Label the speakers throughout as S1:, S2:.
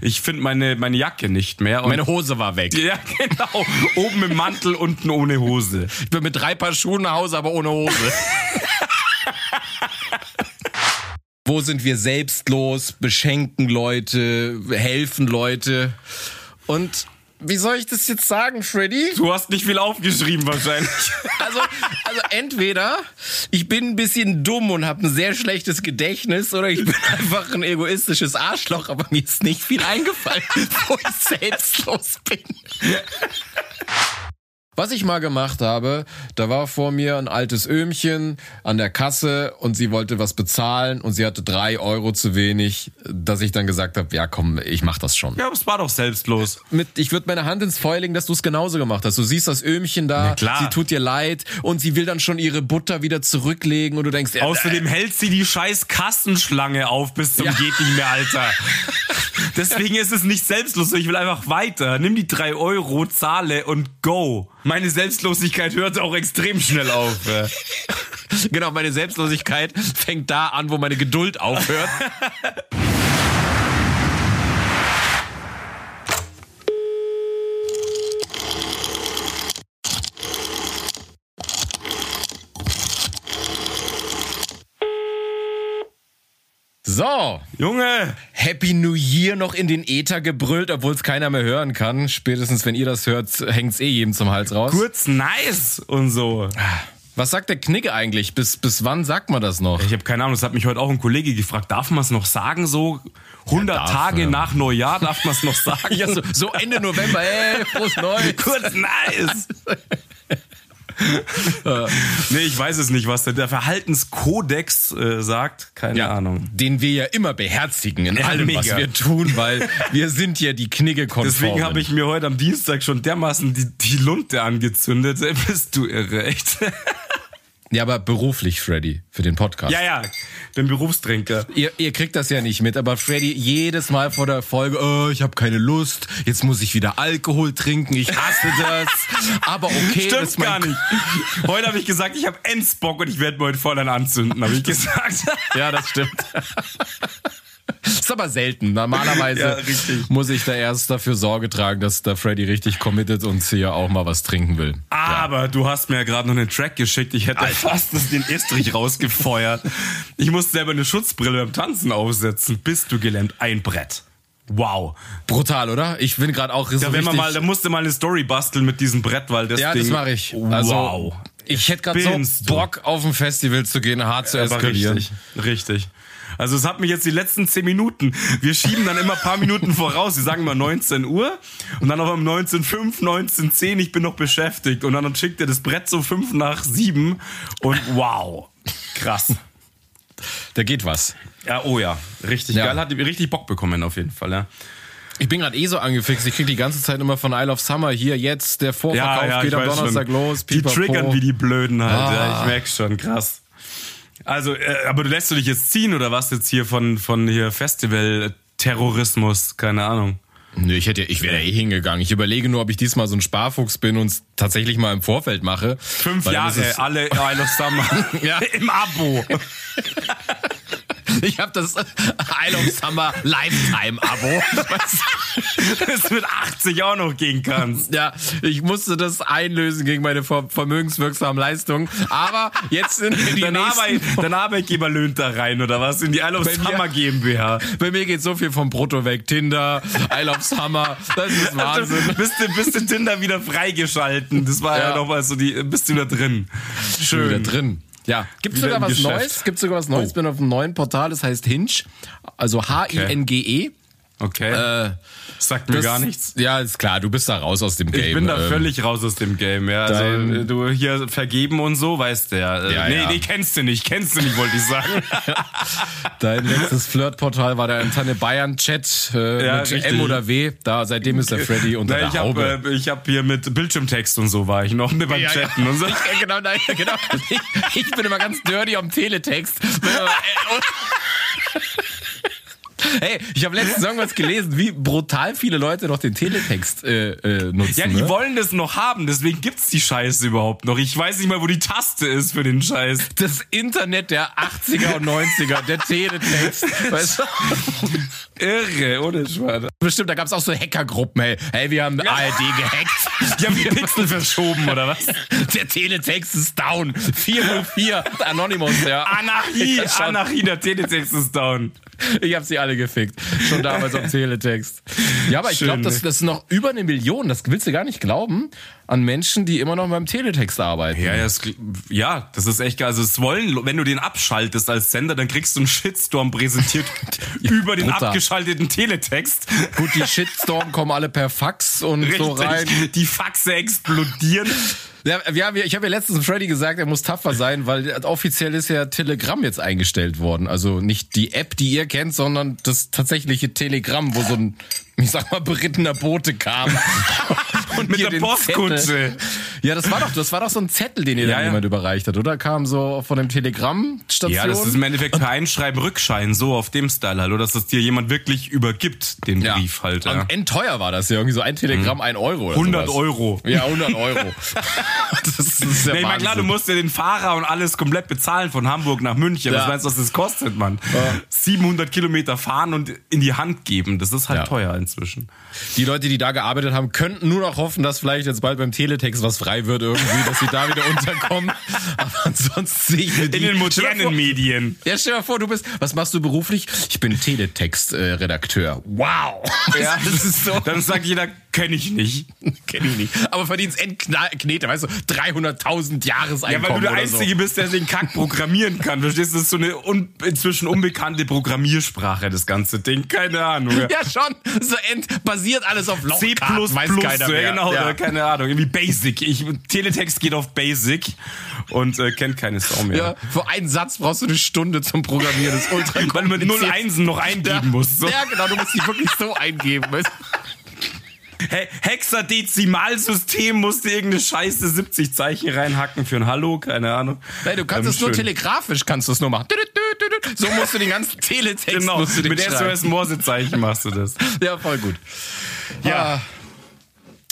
S1: ich finde meine, meine Jacke nicht mehr.
S2: Meine Hose war weg.
S1: Ja, genau. Oben im Mantel, unten ohne Hose.
S2: Ich bin mit drei Paar Schuhen nach Hause, aber ohne Hose. Wo sind wir selbstlos, beschenken Leute, helfen Leute? Und wie soll ich das jetzt sagen, Freddy?
S1: Du hast nicht viel aufgeschrieben wahrscheinlich.
S2: Also, also entweder ich bin ein bisschen dumm und habe ein sehr schlechtes Gedächtnis oder ich bin einfach ein egoistisches Arschloch, aber mir ist nicht viel eingefallen, wo ich selbstlos bin. Was ich mal gemacht habe, da war vor mir ein altes Öhmchen an der Kasse und sie wollte was bezahlen und sie hatte drei Euro zu wenig, dass ich dann gesagt habe, ja komm, ich mach das schon.
S1: Ja, aber es war doch selbstlos.
S2: Mit, ich würde meine Hand ins Feuer legen, dass du es genauso gemacht hast. Du siehst das Öhmchen da, sie tut dir leid und sie will dann schon ihre Butter wieder zurücklegen und du denkst, ja,
S1: Außerdem hält sie die scheiß Kassenschlange auf bis zum
S2: Ja.
S1: geht nicht mehr, Alter. Deswegen ist es nicht selbstlos. Ich will einfach weiter. Nimm die drei Euro, zahle und go. Meine Selbstlosigkeit hört auch extrem schnell auf.
S2: genau, meine Selbstlosigkeit fängt da an, wo meine Geduld aufhört. So,
S1: Junge,
S2: Happy New Year noch in den Äther gebrüllt, obwohl es keiner mehr hören kann. Spätestens, wenn ihr das hört, hängt's eh jedem zum Hals raus.
S1: kurz nice und so.
S2: Was sagt der Knicke eigentlich? Bis, bis wann sagt man das noch?
S1: Ich habe keine Ahnung, das hat mich heute auch ein Kollege gefragt. Darf man es noch sagen, so 100
S2: darf,
S1: Tage
S2: ja.
S1: nach Neujahr darf man es noch sagen?
S2: Ja, so, so Ende November, ey, frohes Neues.
S1: Kurz nice. nee, ich weiß es nicht, was der, der Verhaltenskodex äh, sagt. Keine Ahnung.
S2: Den wir ja immer beherzigen in
S1: Ja,
S2: allem,
S1: mega.
S2: was wir tun, weil wir sind ja die knigge
S1: Deswegen habe ich mir heute am Dienstag schon dermaßen die, die Lunte angezündet. Bist du irre, echt?
S2: Ja, aber beruflich, Freddy, für den Podcast.
S1: ja, ja, bin Berufstrinker.
S2: Ihr, ihr kriegt das ja nicht mit, aber Freddy jedes Mal vor der Folge, oh, ich habe keine Lust, jetzt muss ich wieder Alkohol trinken, ich hasse das. aber okay, das
S1: Stimmt
S2: mein
S1: gar nicht. Heute habe ich gesagt, ich habe Endsbock und ich werde mir heute voll an anzünden, habe ich gesagt.
S2: Ja, das stimmt. ist aber selten. Normalerweise
S1: Ja,
S2: muss ich da erst dafür Sorge tragen, dass der Freddy richtig committed und hier auch mal was trinken will.
S1: Aber du hast mir ja gerade noch einen Track geschickt. Ich hätte fast das- den Estrich rausgefeuert. Ich musste selber eine Schutzbrille beim Tanzen aufsetzen. Bist du gelähmt? Ein Brett. Wow.
S2: Brutal, oder? Ich bin gerade auch so
S1: Da, wenn man mal, da musste mal eine Story basteln mit diesem Brett, weil das
S2: Ja,
S1: Ding.
S2: das mache ich. Also,
S1: wow.
S2: Ich hätte gerade so? Bock, auf ein Festival zu gehen, hart zu
S1: Aber
S2: eskalieren.
S1: richtig, richtig. Also es hat mich jetzt die letzten 10 Minuten. Wir schieben dann immer ein paar Minuten voraus. Sie sagen immer 19 Uhr und dann auf um 19.05, 19.10 ich bin noch beschäftigt. Und dann schickt er das Brett so 5 nach 7 und wow. Krass.
S2: Da geht was.
S1: Ja, oh ja. Richtig
S2: Ja.
S1: geil. Hat richtig Bock bekommen auf jeden Fall, ja.
S2: Ich bin gerade eh so angefixt. Ich krieg die ganze Zeit immer von Isle of Summer hier jetzt. Der Vorverkauf geht am Donnerstag
S1: schon.
S2: los.
S1: Die
S2: pipapo.
S1: triggern wie die Blöden halt.
S2: Ah.
S1: Ja, ich merk schon, krass. Also, äh, aber du lässt du dich jetzt ziehen oder was jetzt hier von, von hier Festival-Terrorismus? Keine Ahnung.
S2: Nö, ich hätte, ich wäre eh hingegangen. Ich überlege nur, ob ich diesmal so ein Sparfuchs bin und es tatsächlich mal im Vorfeld mache.
S1: Fünf Jahre, alle Isle of Summer.
S2: Ja.
S1: Im Abo.
S2: Ich habe das Isle of Summer Lifetime-Abo.
S1: Dass du mit 80 auch noch gehen kannst.
S2: ja, ich musste das einlösen gegen meine ver vermögenswirksamen Leistungen. Aber jetzt sind die
S1: Dein, Arbeit, dein Arbeitgeber löhnt da rein, oder was? In die Isle of
S2: Bei mir-
S1: Summer GmbH.
S2: Bei mir geht so viel vom Brutto weg. Tinder, Isle of Summer. Das ist Wahnsinn.
S1: Also, bist du, bist du Tinder wieder freigeschalten? Das war ja,
S2: Ja.
S1: noch mal so die, bist du wieder drin.
S2: Schön. Wieder drin. Ja, gibt sogar was
S1: Geschäft.
S2: Neues. Gibt sogar was Neues.
S1: Oh.
S2: Bin auf einem neuen Portal, das heißt Hinge. Also H-I-N-G-E.
S1: Okay.
S2: Äh,
S1: Sagt mir
S2: das-
S1: gar nichts.
S2: Ja, ist klar, du bist da raus aus dem Game.
S1: Ich bin da
S2: Ähm,
S1: völlig raus aus dem Game, ja. Also, äh, du hier vergeben und so, weißt du ja. Äh,
S2: Ja,
S1: nee,
S2: ja.
S1: nee, kennst du nicht, kennst du nicht, wollte ich sagen.
S2: Dein letztes Flirtportal war der Antenne Bayern Chat äh,
S1: Ja,
S2: mit
S1: richtig.
S2: M oder W. Da seitdem ist der Freddy unter
S1: Na,
S2: der
S1: ich
S2: Haube.
S1: habe äh, ich hab hier mit Bildschirmtext und so war ich noch mit beim
S2: Ja, ja.
S1: Chatten und so.
S2: Ich, äh, genau, nein, genau. Ich, ich bin immer ganz dirty am Teletext. Hey, ich habe letztens irgendwas gelesen, wie brutal viele Leute noch den Teletext äh, äh, nutzen.
S1: Ja, die
S2: ne?
S1: wollen das noch haben, deswegen gibt's die Scheiße überhaupt noch. Ich weiß nicht mal, wo die Taste ist für den Scheiß.
S2: Das Internet der 80er und 90er, der Teletext. Weißt du?
S1: Irre, ohne Schwan.
S2: Bestimmt, da gab's auch so Hackergruppen, hey. Hey, wir haben ARD gehackt.
S1: Die haben die Pixel verschoben, oder was?
S2: Der Teletext ist down. 404. Anonymous, ja.
S1: Anarchie,
S2: Ja.
S1: Anarchie, der Teletext ist down.
S2: Ich habe sie alle gefickt. Schon damals auf Teletext. Ja, aber ich glaube, das, das ist noch über eine Million, das willst du gar nicht glauben, an Menschen, die immer noch beim Teletext arbeiten.
S1: Ja, ja, es, ja, das ist echt geil. Also es wollen, wenn du den abschaltest als Sender, dann kriegst du einen Shitstorm präsentiert über den
S2: Brutal.
S1: abgeschalteten Teletext.
S2: Gut, die Shitstorm kommen alle per Fax und so rein.
S1: Die Faxe explodieren.
S2: Ja, wir- ich habe ja letztens Freddy gesagt, er muss tapfer sein, weil offiziell ist ja Telegram jetzt eingestellt worden. Also nicht die App, die ihr kennt, sondern das tatsächliche Telegramm, wo so ein, ich sag mal, berittener Bote kam. Und
S1: Mit der Postkutsche.
S2: Ja, das war doch, das war doch so ein Zettel, den ihr
S1: Ja,
S2: dann
S1: ja.
S2: jemand überreicht hat, oder? Kam so von dem Telegramm-Station.
S1: Ja, das ist im Endeffekt per Einschreiben Rückschein, so auf dem Style halt, oder dass das dir jemand wirklich übergibt, den
S2: Ja.
S1: Brief halt. Ja.
S2: Und endteuer war das ja irgendwie so ein Telegramm, ein Euro. Oder
S1: 100
S2: sowas.
S1: Euro.
S2: Ja, 100 Euro. das ist ja
S1: Nee, ich mein, klar, du musst ja den Fahrer und alles komplett bezahlen von Hamburg nach München.
S2: Ja.
S1: Was meinst du, was das kostet, Mann? 700 Kilometer fahren und in die Hand geben. Das ist halt teuer inzwischen.
S2: Die Leute, die da gearbeitet haben, könnten nur noch hoffen, dass vielleicht jetzt bald beim Teletext was frei wird irgendwie, dass sie da wieder unterkommen. Aber ansonsten sehe ich mir die...
S1: In den modernen
S2: vor-
S1: Medien.
S2: Ja, stell dir mal vor, du bist, was machst du beruflich? Ich bin Teletext-Redakteur. wow.
S1: Ja,
S2: das ist so.
S1: Dann sagt jeder, kenne ich nicht.
S2: Kenn ich nicht. Aber verdienst Endknete, weißt du, 300.000
S1: Ja,
S2: Jahreseinkommen
S1: weil du der Einzige bist, der den Kack programmieren kann. Verstehst du? Das ist so eine un inzwischen unbekannte Programmiersprache, das ganze Ding. Keine Ahnung. Ja.
S2: so. Ja, schon. So ent basiert alles auf
S1: C++,
S2: Lochkarten, weiß keiner
S1: so,
S2: mehr.
S1: Ja, genau,
S2: Ja.
S1: oder keine Ahnung, irgendwie Basic. Ich, Teletext geht auf Basic und äh, kennt keine Sau mehr.
S2: Ja, für einen Satz brauchst du eine Stunde zum Programmieren. Das ist ultra
S1: Weil null
S2: kompliziert.
S1: Einsen noch eingeben musst. So.
S2: Ja, genau, du musst die wirklich so eingeben. weißt du?
S1: He Hexadezimalsystem musste irgendeine scheiße 70 Zeichen reinhacken für ein Hallo, keine Ahnung.
S2: Nein, du kannst
S1: Ähm,
S2: es nur
S1: schön.
S2: telegrafisch, kannst du es nur machen. So musst du den ganzen Teletext
S1: Genau,
S2: musst du den
S1: mit
S2: schreiben.
S1: SOS Morsezeichen machst du das.
S2: Ja, voll gut. Ja.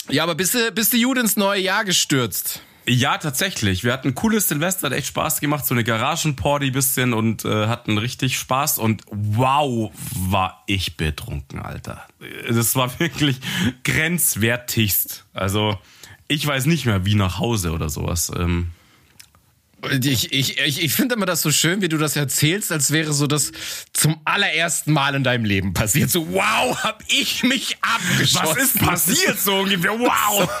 S2: Ja, aber bist du, bist du gut ins neue Jahr gestürzt?
S1: Ja, tatsächlich. Wir hatten ein cooles Silvester, hat echt Spaß gemacht, so eine Garagenparty bisschen und äh, hatten richtig Spaß und wow, war ich betrunken, Alter. Das war wirklich grenzwertigst. Also ich weiß nicht mehr, wie nach Hause oder sowas. Ähm,
S2: Ich, ich, ich, ich finde immer das so schön, wie du das erzählst, als wäre so das zum allerersten Mal in deinem Leben passiert. So, wow, hab ich mich abgeschossen.
S1: was ist passiert so ungefähr? Wow!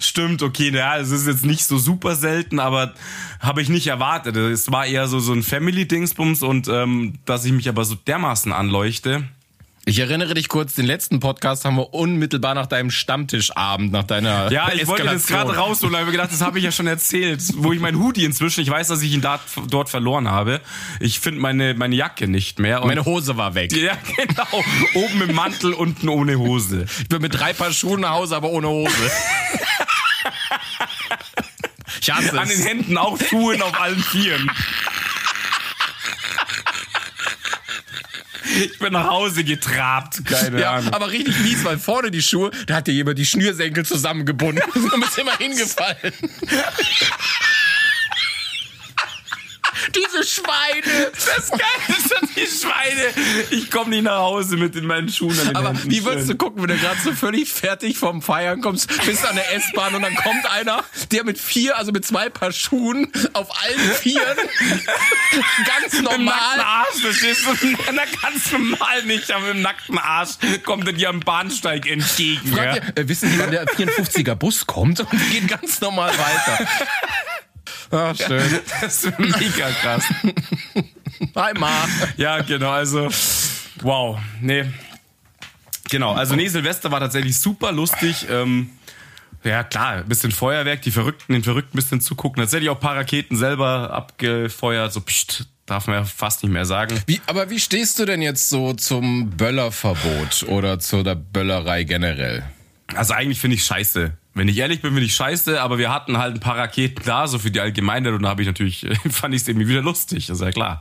S1: Stimmt, okay, ja, es ist jetzt nicht so super selten, aber habe ich nicht erwartet. Es war eher so so ein Family-Dingsbums und ähm, dass ich mich aber so dermaßen anleuchte.
S2: Ich erinnere dich kurz, den letzten Podcast haben wir unmittelbar nach deinem Stammtischabend, nach deiner
S1: Ja, ich wollte das
S2: Eskalation.
S1: gerade rausholen, ich hab gedacht, das habe ich ja schon erzählt, wo ich mein Hoodie inzwischen, ich weiß, dass ich ihn da, dort verloren habe. Ich finde meine meine Jacke nicht mehr. Und
S2: Meine Hose war weg.
S1: ja, genau. Oben im Mantel, unten ohne Hose.
S2: Ich bin mit drei Paar Schuhen nach Hause, aber ohne Hose. Ich hasse
S1: An den. Händen auch Schuhen auf allen Vieren. Ich bin nach Hause getrabt. Keine
S2: Ja,
S1: Ahnung.
S2: aber richtig mies, weil vorne die Schuhe, da hat dir jemand die Schnürsenkel zusammengebunden. Du bist immer hingefallen. Diese Schweine.
S1: Das Geilste sind die Schweine. Ich komme nicht nach Hause mit in meinen Schuhen den
S2: Aber
S1: Händen.
S2: wie würdest du gucken, wenn du gerade so völlig fertig vom Feiern kommst, bist an der S-Bahn und dann kommt einer, der mit vier, also mit zwei Paar Schuhen auf allen Vieren ganz
S1: Im nackten
S2: normal.
S1: Arsch, verstehst du? Na, ganz normal nicht, aber im nackten Arsch kommt er dir am Bahnsteig entgegen.
S2: Frag
S1: Ja?
S2: dir, äh, wissen Sie, wann der 54er Bus kommt? Und wir gehen ganz normal weiter. Ah, schön.
S1: Das ist mega krass.
S2: Hi, Ma.
S1: Ja, genau, also wow, nee. Genau, also nee, Silvester war tatsächlich super lustig. Ähm, ja, klar, ein bisschen Feuerwerk, die Verrückten, den Verrückten ein bisschen zugucken. Tatsächlich auch ein paar Raketen selber abgefeuert, so pst, darf man ja fast nicht mehr sagen.
S2: Wie, aber wie stehst du denn jetzt so zum Böllerverbot oder zu der Böllerei generell?
S1: Also eigentlich finde ich scheiße, Wenn ich ehrlich bin, bin ich scheiße, aber wir hatten halt ein paar Raketen da, so für die Allgemeinheit, und da habe ich natürlich, fand ich es irgendwie wieder lustig, ist ja klar.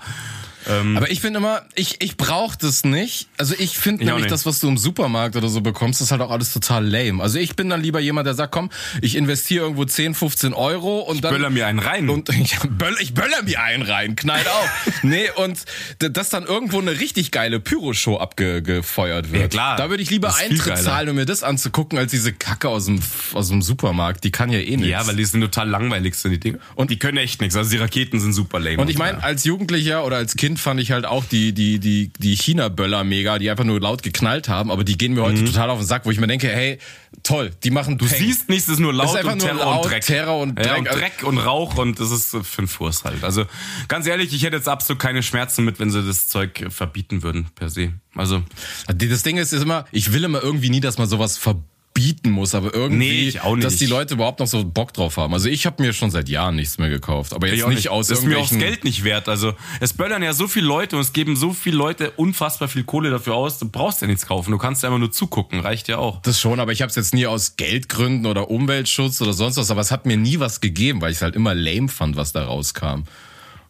S2: Ähm, aber ich finde immer, ich, ich brauche das nicht. Also ich finde nämlich das, was du im Supermarkt oder so bekommst, ist halt auch alles total lame. Also ich bin dann lieber jemand, der sagt, komm, ich investiere irgendwo 10, 15 Euro und
S1: ich
S2: dann...
S1: böller mir einen rein.
S2: Und ich böller, ich böller mir einen rein, knallt auf. nee, und dass dann irgendwo eine richtig geile Pyroshow abgefeuert wird.
S1: Ja, klar.
S2: Da würde ich lieber Eintritt zahlen, um mir das anzugucken, als diese Kacke aus dem, aus dem Supermarkt. Die kann ja eh nichts.
S1: Ja, weil die sind total langweilig, sind die Dinge. Und die können echt nichts. Also die Raketen sind super lame.
S2: Und ich meine, als Jugendlicher oder als Kind fand ich halt auch die, die, die, die China-Böller mega, die einfach nur laut geknallt haben, aber die gehen mir heute mhm. total auf den Sack, wo ich mir denke, hey, toll, die machen
S1: Du Peng. siehst nichts, es ist nur laut
S2: ist
S1: und
S2: Terror laut,
S1: und Dreck.
S2: Terror und Dreck.
S1: Ja, und Dreck und Rauch und das ist für ein Furst halt. Also ganz ehrlich, ich hätte jetzt absolut keine Schmerzen mit, wenn sie das Zeug verbieten würden, per se. Also.
S2: Das Ding ist, ist immer, ich will immer irgendwie nie, dass man sowas verbieten bieten muss, aber irgendwie,
S1: nee,
S2: dass die Leute überhaupt noch so Bock drauf haben. Also ich habe mir schon seit Jahren nichts mehr gekauft, aber jetzt nicht, nicht aus
S1: Das ist mir auch das Geld nicht wert. Also es böllern ja so viele Leute und es geben so viele Leute unfassbar viel Kohle dafür aus. Du brauchst ja nichts kaufen, du kannst ja einfach nur zugucken, reicht ja auch.
S2: Das schon, aber ich habe es jetzt nie aus Geldgründen oder Umweltschutz oder sonst was, aber es hat mir nie was gegeben, weil ich es halt immer lame fand, was da rauskam.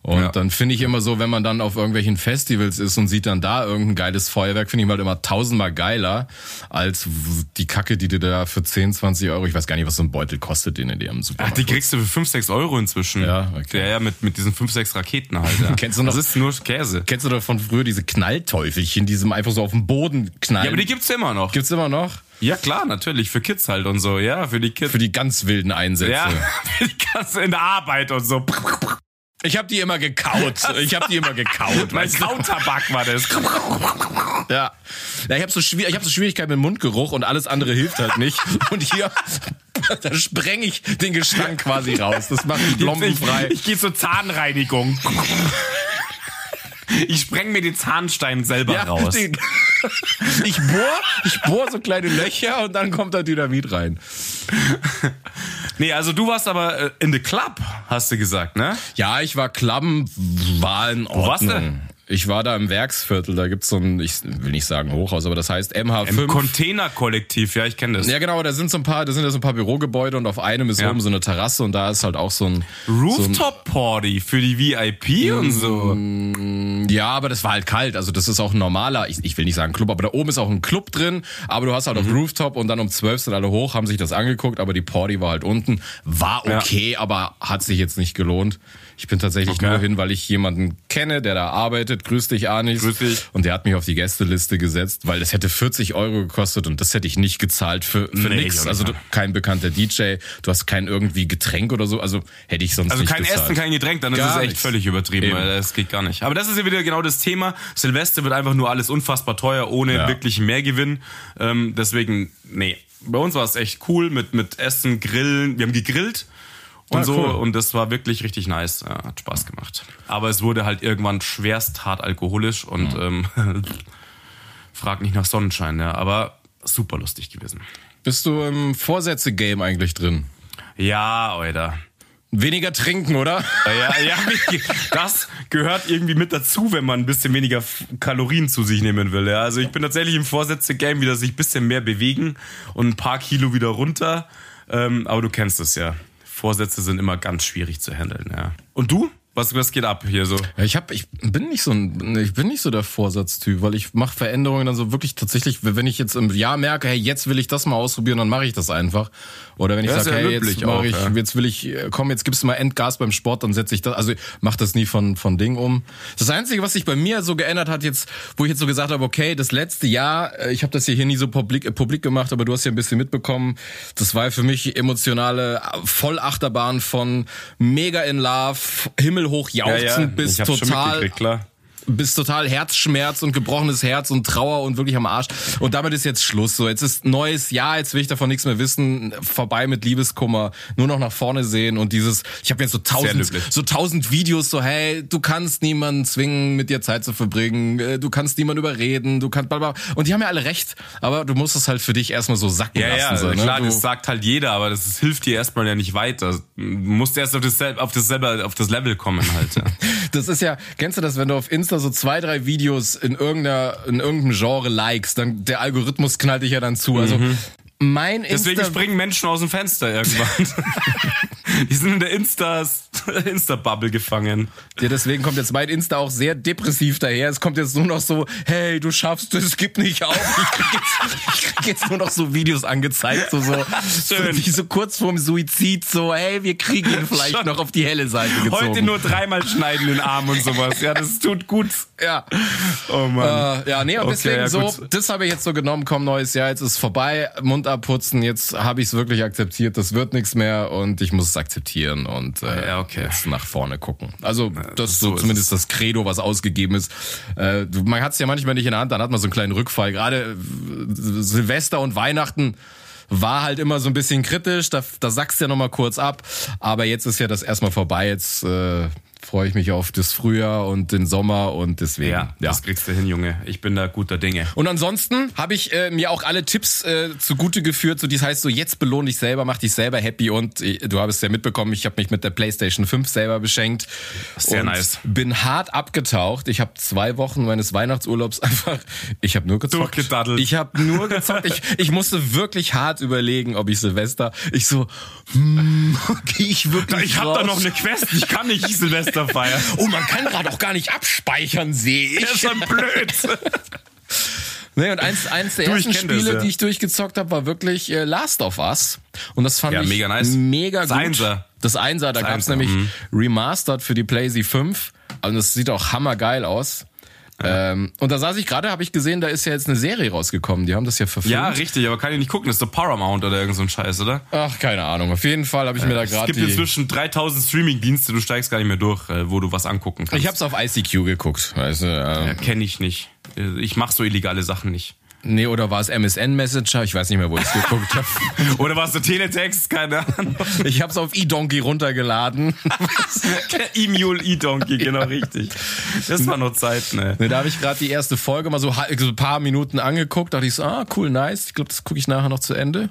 S2: Und ja. dann finde ich immer so, wenn man dann auf irgendwelchen Festivals ist und sieht dann da irgendein geiles Feuerwerk, finde ich halt immer tausendmal geiler als die Kacke, die du da für 10, 20 Euro, ich weiß gar nicht, was so ein Beutel kostet, den in dir im Supermarkt.
S1: Ach, die kriegst du für 5, 6 Euro inzwischen.
S2: Ja, okay.
S1: Ja, ja, mit, mit diesen 5, 6 Raketen halt. Ja.
S2: kennst du noch?
S1: Das ist nur Käse.
S2: Kennst du doch von früher diese Knallteufelchen, die einfach so auf den Boden knallen?
S1: Ja, aber die gibt's immer noch.
S2: Gibt's immer noch?
S1: Ja, klar, natürlich. Für Kids halt und so. Ja, für die Kids.
S2: Für die ganz wilden Einsätze.
S1: Ja, für die ganz in der Arbeit und so.
S2: Ich habe die immer gekaut. Ich habe die immer gekaut.
S1: mein Kautabak war das.
S2: ja. ja ich habe so, schwierig, ich hab so Schwierigkeiten mit Mundgeruch und alles andere hilft halt nicht. Und hier, da spreng ich den Gestank quasi raus. Das macht mich blombenfrei.
S1: Ich, ich gehe zur Zahnreinigung. Ich spreng mir den Zahnstein selber ja, raus. Den,
S2: ich bohr, ich bohr so kleine Löcher und dann kommt da Dynamit rein.
S1: Nee, also du warst aber äh, in the Club, hast du gesagt, ne?
S2: Ja, ich war Clubben, war in Ordnung. Wo warst du? Ich war da im Werksviertel, da gibt's so ein, ich will nicht sagen Hochhaus, aber das heißt MH5. Im
S1: Containerkollektiv, ja, ich kenne das.
S2: Ja, genau, da sind so ein paar, da sind ja so ein paar Bürogebäude und auf einem ist ja. oben so eine Terrasse und da ist halt auch so ein
S1: Rooftop Party für die VIP und so.
S2: Mm, ja, aber das war halt kalt, also das ist auch ein normaler, ich, ich will nicht sagen Club, aber da oben ist auch ein Club drin, aber du hast halt mhm. auf Rooftop und dann um 12 sind alle hoch, haben sich das angeguckt, aber die Party war halt unten, war okay, ja. aber hat sich jetzt nicht gelohnt. Ich bin tatsächlich okay. nur hin, weil ich jemanden kenne, der da arbeitet. Grüß dich, Anis.
S1: Grüß dich.
S2: Und der hat mich auf die Gästeliste gesetzt, weil das hätte 40 Euro gekostet und das hätte ich nicht gezahlt für, für nee, nix. Also kein bekannter DJ, du hast kein irgendwie Getränk oder so, also hätte ich sonst
S1: also
S2: nicht.
S1: Also kein Essen, kein Getränk, dann gar ist es echt nichts. völlig übertrieben, Eben. weil das geht gar nicht. Aber das ist ja wieder genau das Thema. Silvester wird einfach nur alles unfassbar teuer, ohne ja. wirklich Mehrgewinn. Ähm, deswegen, nee. Bei uns war es echt cool mit, mit Essen, Grillen. Wir haben gegrillt und ah, so. Cool. Und das war wirklich richtig nice. Ja, hat Spaß gemacht. Aber es wurde halt irgendwann schwerst hart alkoholisch und mhm. ähm, frag nicht nach Sonnenschein, ja. Aber super lustig gewesen.
S2: Bist du im Vorsätze-Game eigentlich drin?
S1: Ja, Alter.
S2: Weniger trinken, oder?
S1: Ja, ja, das gehört irgendwie mit dazu, wenn man ein bisschen weniger Kalorien zu sich nehmen will. Ja. Also ich bin tatsächlich im Vorsätze-Game wieder sich ein bisschen mehr bewegen und ein paar Kilo wieder runter. Ähm, aber du kennst es ja. Vorsätze sind immer ganz schwierig zu handeln, ja. Und du? Was, was geht ab hier so?
S2: Ja, ich hab, ich bin nicht so ein, ich bin nicht so der Vorsatztyp, weil ich mache Veränderungen dann so wirklich tatsächlich, wenn ich jetzt im Jahr merke, hey, jetzt will ich das mal ausprobieren, dann mache ich das einfach. Oder wenn ich sage, hey, jetzt, auch, ich, ja. jetzt will ich, komm, jetzt gibst du mal Endgas beim Sport, dann setze ich das, also mach das nie von, von Ding um. Das Einzige, was sich bei mir so geändert hat jetzt, wo ich jetzt so gesagt habe, okay, das letzte Jahr, äh, ich habe das hier, hier nie so publik, äh, publik gemacht, aber du hast ja ein bisschen mitbekommen, das war für mich emotionale Vollachterbahn von mega in love, Himmel himmelhoch jauchzend ja, ja. bis total bis total Herzschmerz und gebrochenes Herz und Trauer und wirklich am Arsch. Und damit ist jetzt Schluss. So, jetzt ist neues Jahr, jetzt will ich davon nichts mehr wissen. Vorbei mit Liebeskummer, nur noch nach vorne sehen und dieses, ich habe jetzt so tausend, so tausend Videos, so hey, du kannst niemanden zwingen, mit dir Zeit zu verbringen, äh, du kannst niemanden überreden, du kannst blablabla. Und die haben ja alle recht, aber du musst es halt für dich erstmal so sacken
S1: ja,
S2: lassen.
S1: Ja,
S2: so,
S1: ne? klar, das sagt halt jeder, aber das, das hilft dir erstmal ja nicht weiter. Du musst erst auf das, auf das selber, auf das Level kommen halt. Ja.
S2: das ist ja, kennst du das, wenn du auf Insta so zwei, drei Videos in irgendeiner, in irgendeinem Genre likes, dann der Algorithmus knallt dich ja dann zu. Also mhm. Mein
S1: Deswegen
S2: Insta
S1: springen Menschen aus dem Fenster irgendwann. die sind in der Insta- Insta-Bubble gefangen.
S2: Ja, deswegen kommt jetzt mein Insta auch sehr depressiv daher. Es kommt jetzt nur noch so, hey, du schaffst es, gib nicht auf. Ich krieg jetzt, ich krieg jetzt nur noch so Videos angezeigt, so, so, so
S1: Schön.
S2: wie so kurz vorm Suizid, so, hey, wir kriegen ihn vielleicht
S1: Schon.
S2: noch auf die helle Seite gezogen.
S1: Heute nur dreimal schneiden den Arm und sowas. Ja, das tut gut.
S2: ja.
S1: Oh Mann.
S2: Äh, ja, nee, und
S1: Okay,
S2: deswegen
S1: ja,
S2: so, das habe ich jetzt so genommen, komm, neues Jahr, jetzt ist vorbei, Mund abputzen, jetzt habe ich es wirklich akzeptiert, das wird nichts mehr und ich muss es akzeptieren und äh,
S1: Ja, okay.
S2: jetzt nach vorne gucken. Also das ist
S1: so
S2: zumindest das Credo, was ausgegeben ist. Äh, du- man hat es ja manchmal nicht in der Hand, dann hat man so einen kleinen Rückfall. Gerade äh, Silvester und Weihnachten war halt immer so ein bisschen kritisch, da, da sackst ja nochmal kurz ab, aber jetzt ist ja das erstmal vorbei, jetzt äh, freue ich mich auf das Frühjahr und den Sommer und deswegen,
S1: Ja,
S2: ja.
S1: das kriegst du hin, Junge. Ich bin da guter Dinge.
S2: Und ansonsten habe ich äh, mir auch alle Tipps äh, zugute geführt, so das heißt so jetzt belohn dich selber, mach dich selber happy und äh, du hast es ja mitbekommen, ich habe mich mit der PlayStation 5 selber beschenkt.
S1: Sehr nice.
S2: Bin hart abgetaucht. Ich habe zwei Wochen meines Weihnachtsurlaubs einfach, ich habe nur gezockt.
S1: Durchgedaddelt.
S2: Ich habe nur gezockt. ich, ich musste wirklich hart überlegen, ob ich Silvester, ich so, hm, gehe ich wirklich
S1: Ich habe da noch eine Quest. Ich kann nicht Silvester feiern.
S2: Oh, man kann gerade auch gar nicht abspeichern, sehe ich.
S1: Das ist dann blöd.
S2: Nee, und eins, eins der
S1: Du,
S2: ersten
S1: kenn das,
S2: Spiele,
S1: ja.
S2: die ich durchgezockt habe, war wirklich äh, Last of Us. Und das fand
S1: Ja,
S2: ich
S1: mega nice.
S2: mega
S1: Das
S2: gut.
S1: Einser.
S2: Das Einser, da
S1: Das
S2: gab's
S1: Einser,
S2: nämlich
S1: mhm.
S2: Remastered für die PlayStation 5. Und das sieht auch hammergeil aus. Ähm, und da saß ich gerade, habe ich gesehen, da ist ja jetzt eine Serie rausgekommen. Die haben das ja verfilmt.
S1: Ja, richtig, aber kann ich nicht gucken. Das ist der Paramount oder irgend so ein Scheiß, oder?
S2: Ach, keine Ahnung. Auf jeden Fall habe ich mir da
S1: Es
S2: gerade
S1: gibt
S2: die...
S1: inzwischen 3000 Streaming-Dienste, du steigst gar nicht mehr durch, äh, wo du was angucken kannst.
S2: Ich hab's auf ICQ geguckt. Weißt du, ähm,
S1: ja, kenne ich nicht. Äh, Ich mache so illegale Sachen nicht.
S2: Nee, oder war es MSN Messenger? Ich weiß nicht mehr, wo ich geguckt habe.
S1: Oder warst du Teletext? Keine Ahnung.
S2: Ich hab's auf eDonkey runtergeladen.
S1: E-Mule, E-Donkey, genau richtig. Das war noch Zeit, ne?
S2: Ne, da habe ich gerade die erste Folge mal so, so ein paar Minuten angeguckt. dachte ich so, ah, cool, nice. Ich glaube, das gucke ich nachher noch zu Ende.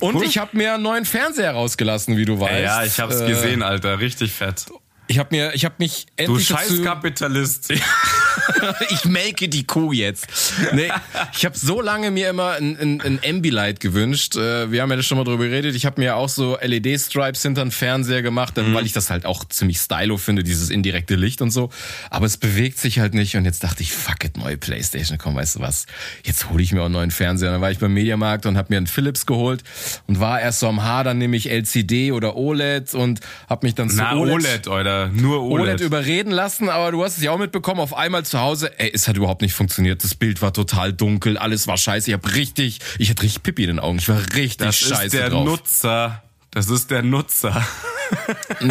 S2: Und
S1: Cool.
S2: ich habe mir einen neuen Fernseher rausgelassen, wie du weißt.
S1: Ja, ich hab's
S2: Äh,
S1: gesehen, Alter. Richtig fett.
S2: Ich habe mir, ich habe mich
S1: Du
S2: endlich dazu,
S1: Scheißkapitalist.
S2: ich melke die Kuh jetzt. Nee, ich habe so lange mir immer ein, ein, ein Ambilight gewünscht. Äh, Wir haben ja das schon mal drüber geredet. Ich habe mir auch so LED-Stripes hinter den Fernseher gemacht,
S1: Mhm.
S2: dann, weil ich das halt auch ziemlich stylo finde, dieses indirekte Licht und so. Aber es bewegt sich halt nicht. Und jetzt dachte ich, fuck it, neue Playstation. Komm, weißt du was? Jetzt hole ich mir auch einen neuen Fernseher. Dann war ich beim Mediamarkt und habe mir einen Philips geholt und war erst so am Hadern, nehme ich LCD oder OLED und habe mich dann zu
S1: Na, OLED, Alter. Nur
S2: OLED
S1: OLED.
S2: überreden lassen, aber du hast es ja auch mitbekommen, auf einmal zu Hause, ey, es hat überhaupt nicht funktioniert. Das Bild war total dunkel, alles war scheiße. Ich hab richtig, ich hatte richtig Pipi in den Augen. Ich war richtig
S1: das
S2: scheiße
S1: ist der
S2: drauf.
S1: Nutzer. Das ist der Nutzer.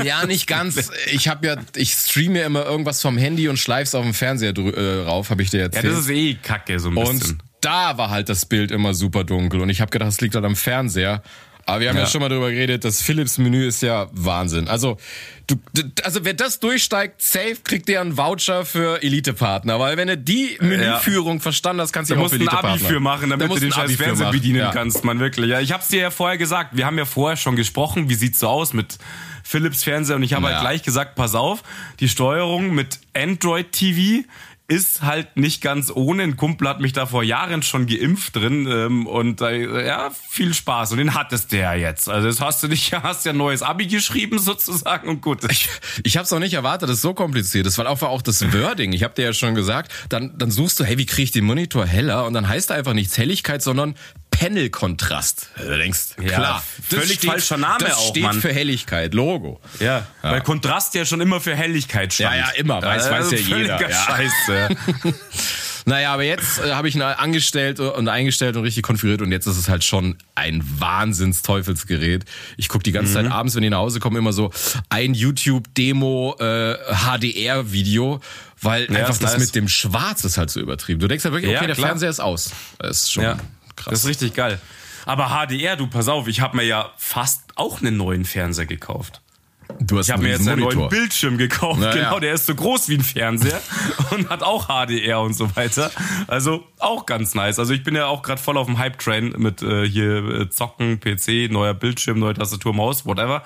S2: Ja, nicht ganz. Ich habe ja, ich streame ja immer irgendwas vom Handy und schleif's auf dem Fernseher äh, rauf, habe ich dir
S1: Ja,
S2: erzählt.
S1: das ist eh kacke, so ein bisschen.
S2: und da war halt das Bild immer super dunkel und ich habe gedacht, es liegt halt am Fernseher. Aber wir haben ja.
S1: Ja.
S2: schon mal darüber geredet, das Philips-Menü ist ja Wahnsinn. Also, du, also wer das durchsteigt, safe kriegt der einen Voucher für Elite-Partner. Weil wenn du die Menüführung verstanden hast, kannst du ja auch
S1: musst ein Abi für machen,
S2: Da
S1: damit du den scheiß Fernseher bedienen
S2: Ja.
S1: kannst, man wirklich. Ja, ich hab's dir ja vorher gesagt. Wir haben ja vorher schon gesprochen, wie sieht's so aus mit Philips Fernseher und ich habe
S2: Ja.
S1: halt gleich gesagt, pass auf, die Steuerung mit Android TV ist halt nicht ganz ohne. Ein Kumpel hat mich da vor Jahren schon geimpft drin ähm, und äh, ja, viel Spaß. Und den hattest du ja jetzt. Also das hast du nicht, hast ja ein neues Abi geschrieben sozusagen und gut.
S2: Ich, ich habe es auch nicht erwartet, dass es so kompliziert ist, weil auch, auch das Wording, ich habe dir ja schon gesagt, dann, dann suchst du, hey, wie kriege ich den Monitor heller? Und dann heißt da einfach nichts Helligkeit, sondern Panel-Kontrast. Du denkst,
S1: Ja,
S2: klar,
S1: völlig falscher Name
S2: das
S1: auch,
S2: steht
S1: Mann.
S2: für Helligkeit, Logo.
S1: Ja, weil Kontrast ja schon immer für Helligkeit stand.
S2: Ja, ja, immer, weiß-
S1: Äh,
S2: weiß ja jeder, ja.
S1: Scheiße.
S2: Naja, aber jetzt äh, habe ich ihn angestellt und eingestellt und richtig konfiguriert und jetzt ist es halt schon ein Wahnsinns-Teufelsgerät. Ich guck die ganze
S1: Mhm.
S2: Zeit abends, wenn ich nach Hause komme, immer so ein YouTube-Demo äh, HDR-Video, weil
S1: Ja,
S2: einfach das
S1: nice.
S2: mit dem Schwarz ist halt so übertrieben. Du denkst halt wirklich,
S1: Ja,
S2: okay, der
S1: klar.
S2: Fernseher ist aus. Das ist schon
S1: Ja,
S2: krass.
S1: das ist richtig geil. Aber HDR, du pass auf, ich habe mir ja fast auch einen neuen Fernseher gekauft.
S2: du hast
S1: Ich habe mir jetzt einen neuen Bildschirm gekauft.
S2: Na ja.
S1: genau, der ist so groß wie ein Fernseher und hat auch HDR und so weiter. Also auch ganz nice. Also ich bin ja auch gerade voll auf dem Hype-Train mit äh, hier äh, Zocken, PC, neuer Bildschirm, neue Tastatur, Maus, whatever.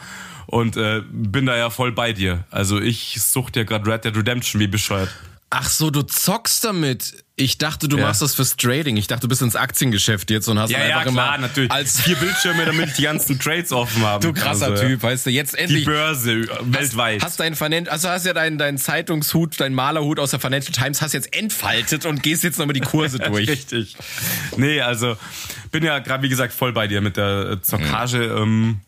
S1: Und äh, bin da ja voll bei dir. Also ich suchte ja gerade Red Dead Redemption wie bescheuert.
S2: Ach so, du zockst damit. Ich dachte, du
S1: Ja.
S2: machst das fürs Trading. Ich dachte, du bist ins Aktiengeschäft jetzt und hast
S1: Ja,
S2: dann
S1: ja,
S2: einfach
S1: klar,
S2: immer
S1: natürlich.
S2: als
S1: vier Bildschirme, damit ich die ganzen Trades offen habe.
S2: du krasser
S1: Also,
S2: Typ, weißt du, jetzt
S1: Die
S2: endlich
S1: Börse äh, weltweit.
S2: hast deinen Finan also hast ja deinen deinen Zeitungshut, deinen Malerhut aus der Financial Times hast jetzt entfaltet und gehst jetzt nochmal die Kurse durch.
S1: Richtig. Nee, also bin ja gerade, wie gesagt, voll bei dir mit der äh, Zockage ähm,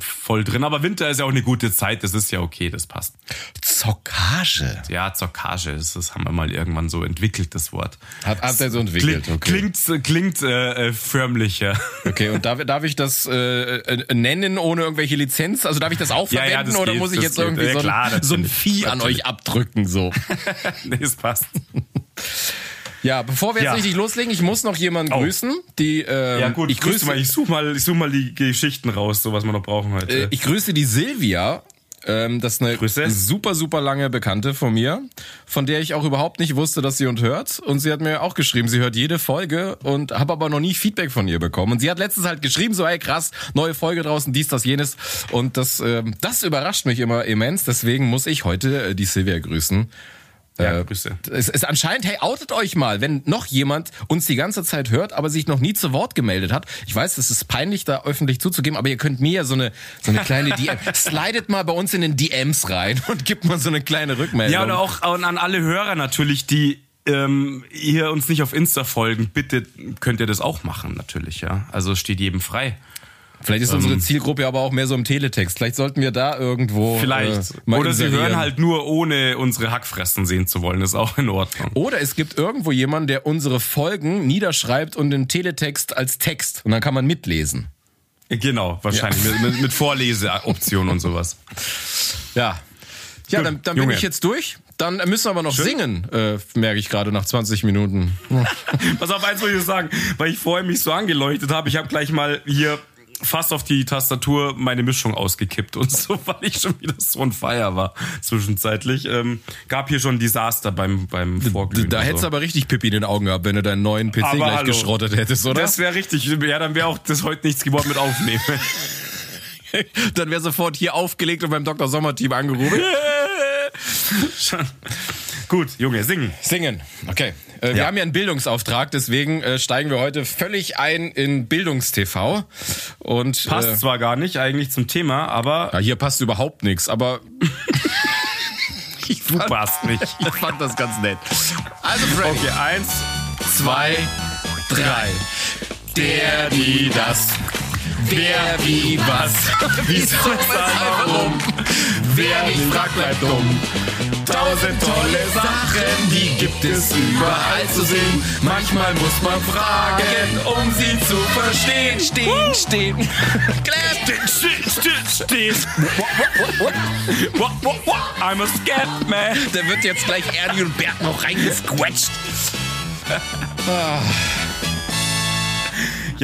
S1: voll drin. Aber Winter ist ja auch eine gute Zeit, das ist ja okay, das passt.
S2: Zockage.
S1: Ja, Zockage, das, das haben wir mal irgendwann so entwickelt, das Wort.
S2: Hat, hat er so entwickelt,
S1: Klingt,
S2: okay.
S1: klingt, klingt äh, äh, förmlicher.
S2: Okay, und darf, darf ich das äh, äh, nennen ohne irgendwelche Lizenz? Also darf ich das auch
S1: Ja, ja,
S2: verwenden
S1: das
S2: oder
S1: geht,
S2: muss ich jetzt
S1: geht.
S2: irgendwie
S1: Ja,
S2: so, ein,
S1: klar,
S2: so ein Vieh an euch abdrücken? So.
S1: nee, es passt.
S2: Ja, bevor wir jetzt
S1: Ja.
S2: richtig loslegen, ich muss noch jemanden
S1: Oh.
S2: grüßen. Die, ähm,
S1: Ja gut,
S2: ich grüße,
S1: mal, ich suche mal, ich such mal die Geschichten raus, so was wir noch brauchen heute.
S2: äh, ich grüße die Silvia. Ähm, das ist eine
S1: Grüße.
S2: super, super lange Bekannte von mir, von der ich auch überhaupt nicht wusste, dass sie uns hört. Und sie hat mir auch geschrieben, sie hört jede Folge und habe aber noch nie Feedback von ihr bekommen. Und sie hat letztens halt geschrieben, so, hey krass, neue Folge draußen, dies, das, jenes. Und das, ähm, das überrascht mich immer immens. Deswegen muss ich heute äh, die Silvia grüßen.
S1: Ja,
S2: äh,
S1: Grüße.
S2: Es ist anscheinend, hey, outet euch mal, wenn noch jemand uns die ganze Zeit hört, aber sich noch nie zu Wort gemeldet hat. Ich weiß, es ist peinlich, da öffentlich zuzugeben, aber ihr könnt mir ja so eine, so eine kleine DM, slidet mal bei uns in den DMs rein und gibt mal so eine kleine Rückmeldung.
S1: Ja, und auch an an alle Hörer natürlich, die ähm, ihr uns nicht auf Insta folgen, bitte könnt ihr das auch machen, natürlich, ja. Also steht jedem frei.
S2: Vielleicht ist unsere Zielgruppe aber auch mehr so im Teletext. Vielleicht sollten wir da irgendwo.
S1: Vielleicht.
S2: Äh,
S1: Oder sie
S2: inserieren.
S1: hören halt nur, ohne unsere Hackfressen sehen zu wollen, ist auch in Ordnung.
S2: Oder es gibt irgendwo jemanden, der unsere Folgen niederschreibt und den Teletext als Text. Und dann kann man mitlesen.
S1: Genau, wahrscheinlich. Mit, mit, mit Vorleseoption und sowas.
S2: Ja. Ja, dann, dann bin ich jetzt durch. Dann müssen wir aber noch singen, äh, merke ich gerade nach 20 Minuten.
S1: Pass auf, eins wollte ich sagen, weil ich vorher mich so angeleuchtet habe. Ich habe gleich mal hier fast auf die Tastatur meine Mischung ausgekippt und so, weil ich schon wieder so ein Feier war zwischenzeitlich. Ähm, gab hier schon Desaster beim, beim Vorglühen.
S2: Da
S1: und
S2: hättest du
S1: so.
S2: aber richtig Pipi in den Augen gehabt, wenn du deinen neuen PC
S1: Aber
S2: gleich
S1: hallo.
S2: geschrottet hättest, oder?
S1: Das wäre richtig. Ja, dann wäre auch das heute nichts geworden mit aufnehmen.
S2: dann wäre sofort hier aufgelegt und beim Dr. Sommer-Team angerufen.
S1: Schon. Gut, Junge, singen.
S2: Singen. Okay. Äh, wir
S1: Ja.
S2: haben ja einen Bildungsauftrag, deswegen äh, steigen wir heute völlig ein in Bildungstv. Und
S1: Passt
S2: äh,
S1: zwar gar nicht eigentlich zum Thema, aber
S2: ja, hier passt überhaupt nichts, aber ich,
S1: du
S2: fand,
S1: passt nicht.
S2: ich fand das ganz nett. Also Freddy,
S1: Okay, eins.
S2: zwei, drei. Der, die, das. Wer, wie, was. Wieso, weshalb, warum. Wer nicht fragt, bleibt dumm. Tausend tolle Sachen, die gibt es überall zu sehen. Manchmal muss man fragen, um sie zu verstehen. Stehen, stehen. Clap.
S1: What, what, what? I'm a scat man.
S2: Da wird jetzt gleich Ernie und Bert noch reingesquetscht.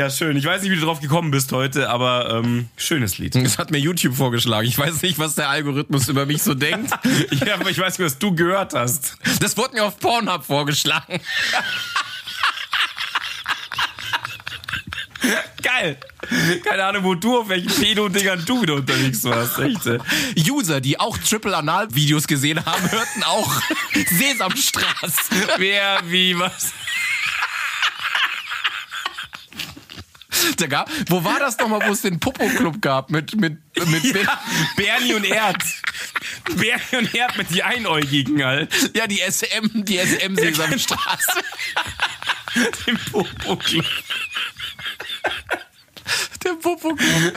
S1: Ja, schön. Ich weiß nicht, wie du drauf gekommen bist heute, aber ähm, schönes Lied.
S2: Das hat mir YouTube vorgeschlagen. Ich weiß nicht, was der Algorithmus über mich so denkt.
S1: Ja, aber ich weiß nicht, was du gehört hast.
S2: Das wurde mir auf Pornhub vorgeschlagen.
S1: Geil. Keine Ahnung, wo du, auf welchen Pedo-Dingern du wieder unterwegs warst. Echt.
S2: User, die auch Triple-Anal-Videos gesehen haben, hörten auch Sesamstraße.
S1: Wer, wie, was?
S2: Da gab, wo war das nochmal, wo es den Popo-Club gab? Mit, mit, mit, mit
S1: Ja, Bernie und Erd. Bernie und Erd mit die Einäugigen halt.
S2: ja, die SM, die SM-Sesamstraße.
S1: Im Popo-Club.
S2: Der Popo-Club.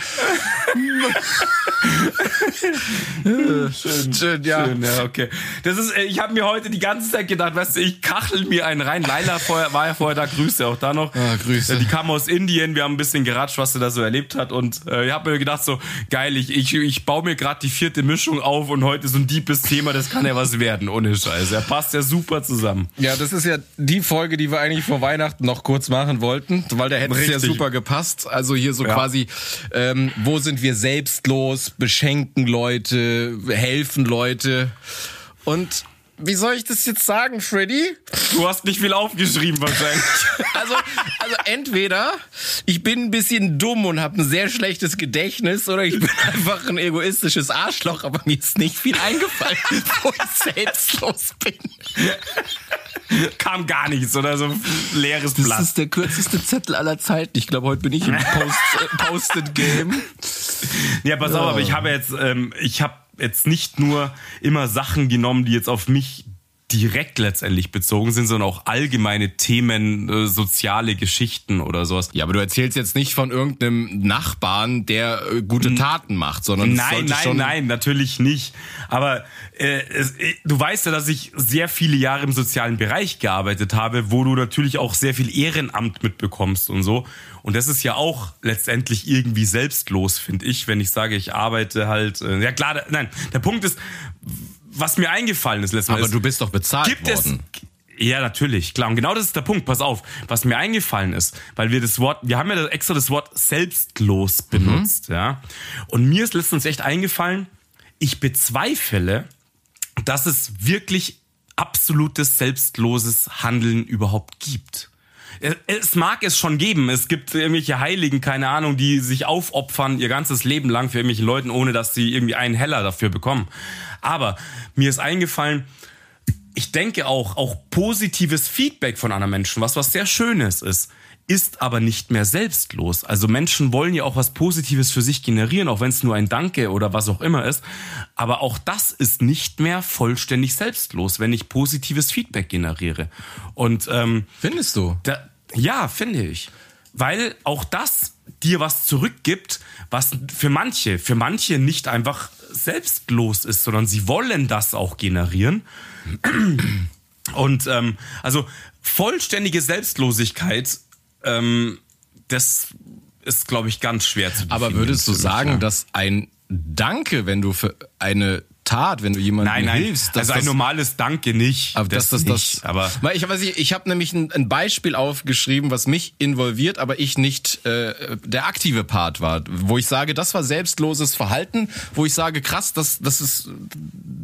S1: Schön,
S2: Schön, ja.
S1: Schön, ja, okay. Das ist, äh, ich habe mir heute die ganze Zeit gedacht, weißt du, ich kachel mir einen rein. Laila vorher, war ja vorher da, Grüße auch da noch.
S2: Ah, Grüße.
S1: Äh, Die kam aus Indien, wir haben ein bisschen geratscht, was sie da so erlebt hat. Und äh, ich habe mir gedacht, so geil, ich, ich, ich baue mir gerade die vierte Mischung auf und heute so ein deepes Thema, das kann ja was werden, ohne Scheiß. Er passt ja super zusammen.
S2: Ja, das ist ja die Folge, die wir eigentlich vor Weihnachten noch kurz machen wollten, weil da hätte es ja super gepasst. Also hier so
S1: Ja.
S2: quasi, ähm, wo sind wir selbstlos, beschenken Leute, helfen Leute. Und wie soll ich das jetzt sagen, Freddy?
S1: Du hast nicht viel aufgeschrieben wahrscheinlich.
S2: Also, also entweder ich bin ein bisschen dumm und habe ein sehr schlechtes Gedächtnis oder ich bin einfach ein egoistisches Arschloch, aber mir ist nicht viel eingefallen, wo ich selbstlos bin.
S1: kam gar nichts oder so leeres
S2: Das
S1: Blatt.
S2: ist der kürzeste Zettel aller Zeiten. Ich glaube, heute bin ich im Post, äh, Post-it-Game.
S1: Ja, pass auf, aber ich habe jetzt, ähm, ich habe jetzt nicht nur immer Sachen genommen, die jetzt auf mich direkt letztendlich bezogen sind, sondern auch allgemeine Themen, äh, soziale Geschichten oder sowas.
S2: Ja, aber du erzählst jetzt nicht von irgendeinem Nachbarn, der äh, gute Taten macht, sondern
S1: Nein, nein, nein, natürlich nicht. Aber äh, es, äh, du weißt ja, dass ich sehr viele Jahre im sozialen Bereich gearbeitet habe, wo du natürlich auch sehr viel Ehrenamt mitbekommst und so. Und das ist ja auch letztendlich irgendwie selbstlos, finde ich, wenn ich sage, ich arbeite halt. Äh, ja klar, nein. Der Punkt ist, was mir eingefallen ist letztes Mal.
S2: Aber
S1: ist,
S2: du bist doch bezahlt
S1: gibt
S2: worden.
S1: es ja, natürlich, klar. Und genau das ist der Punkt. Pass auf, was mir eingefallen ist, weil wir das Wort, wir haben ja extra das Wort selbstlos benutzt, ja. Und mir ist letztens echt eingefallen, ich bezweifle, dass es wirklich absolutes selbstloses Handeln überhaupt gibt. Es- mag es schon geben. Es gibt irgendwelche Heiligen, keine Ahnung, die sich aufopfern ihr ganzes Leben lang für irgendwelche Leuten, ohne dass sie irgendwie einen Heller dafür bekommen. Aber mir ist eingefallen, ich denke auch, auch positives Feedback von anderen Menschen, was was sehr Schönes ist, ist aber nicht mehr selbstlos. Also Menschen wollen ja auch was Positives für sich generieren, auch wenn es nur ein Danke oder was auch immer ist. Aber auch das ist nicht mehr vollständig selbstlos, wenn ich positives Feedback generiere. Und ähm,
S2: Findest du?
S1: da, ja, finde ich. Weil auch das dir was zurückgibt, was für manche, für manche nicht einfach selbstlos ist, sondern sie wollen das auch generieren. Und ähm, also vollständige Selbstlosigkeit, ähm, das ist, glaube ich, ganz schwer zu
S2: Aber
S1: definieren
S2: würdest du sagen, dass ein Danke, wenn du für eine Tat, wenn du jemandem
S1: Nein, nein,
S2: hilfst,
S1: also ein
S2: das,
S1: normales Danke nicht.
S2: aber das, das,
S1: nicht,
S2: das,
S1: aber
S2: Weil ich weiß nicht, ich habe nämlich ein, ein Beispiel aufgeschrieben, was mich involviert, aber ich nicht äh, der aktive Part war, wo ich sage, das war selbstloses Verhalten, wo ich sage, krass, das, das ist,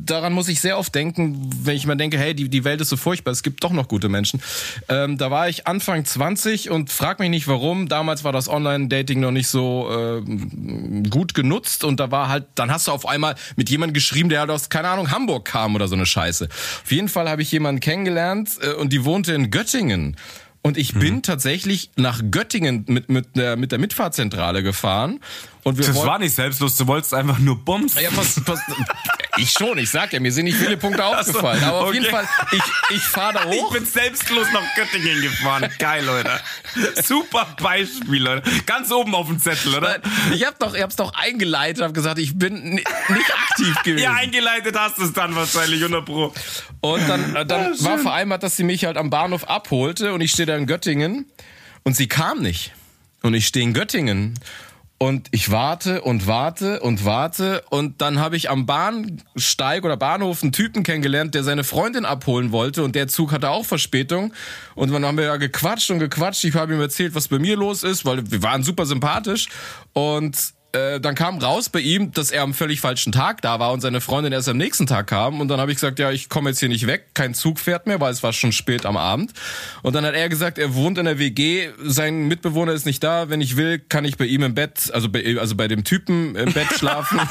S2: daran muss ich sehr oft denken, wenn ich mal denke, hey, die, die Welt ist so furchtbar, es gibt doch noch gute Menschen. Ähm, da war ich Anfang 20 und frag mich nicht warum. Damals war das Online-Dating noch nicht so äh, gut genutzt und da war halt, dann hast du auf einmal mit jemandem geschrieben, der halt aus, keine Ahnung, Hamburg kam oder so eine Scheiße. Auf jeden Fall habe ich jemanden kennengelernt äh, und die wohnte in Göttingen. Und ich
S1: Mhm.
S2: bin tatsächlich nach Göttingen mit, mit, der, mit der Mitfahrzentrale gefahren. Und wir
S1: das
S2: wollten-
S1: war nicht selbstlos, du wolltest einfach nur bumsen.
S2: ja, pass, pass, ich schon, ich sag ja, mir sind nicht viele Punkte aufgefallen. Aber auf
S1: okay.
S2: jeden Fall, ich, ich fahre da
S1: Ich
S2: hoch.
S1: bin selbstlos nach Göttingen gefahren. Geil, Leute. Super Beispiel, Leute. Ganz oben auf dem Zettel, oder?
S2: Ich hab doch, ich hab's doch eingeleitet, hab gesagt, ich bin ni- nicht aktiv gewesen.
S1: Ja, eingeleitet hast du es dann wahrscheinlich, 100 Pro.
S2: Und dann, äh, dann war vereinbart, dass sie mich halt am Bahnhof abholte und ich stehe da in Göttingen und sie kam nicht. Und ich stehe in Göttingen und ich warte und warte und warte. Und dann habe ich am Bahnsteig oder Bahnhof einen Typen kennengelernt, der seine Freundin abholen wollte. Und der Zug hatte auch Verspätung. Und dann haben wir ja gequatscht und gequatscht. Ich habe ihm erzählt, was bei mir los ist, weil wir waren super sympathisch. Und äh, dann kam raus bei ihm, dass er am völlig falschen Tag da war und seine Freundin erst am nächsten Tag kam. Und dann habe ich gesagt, ja, ich komme jetzt hier nicht weg, kein Zug fährt mehr, weil es war schon spät am Abend. Und dann hat er gesagt, er wohnt in der WG, sein Mitbewohner ist nicht da, wenn ich will, kann ich bei ihm im Bett, also bei, also bei dem Typen im Bett schlafen.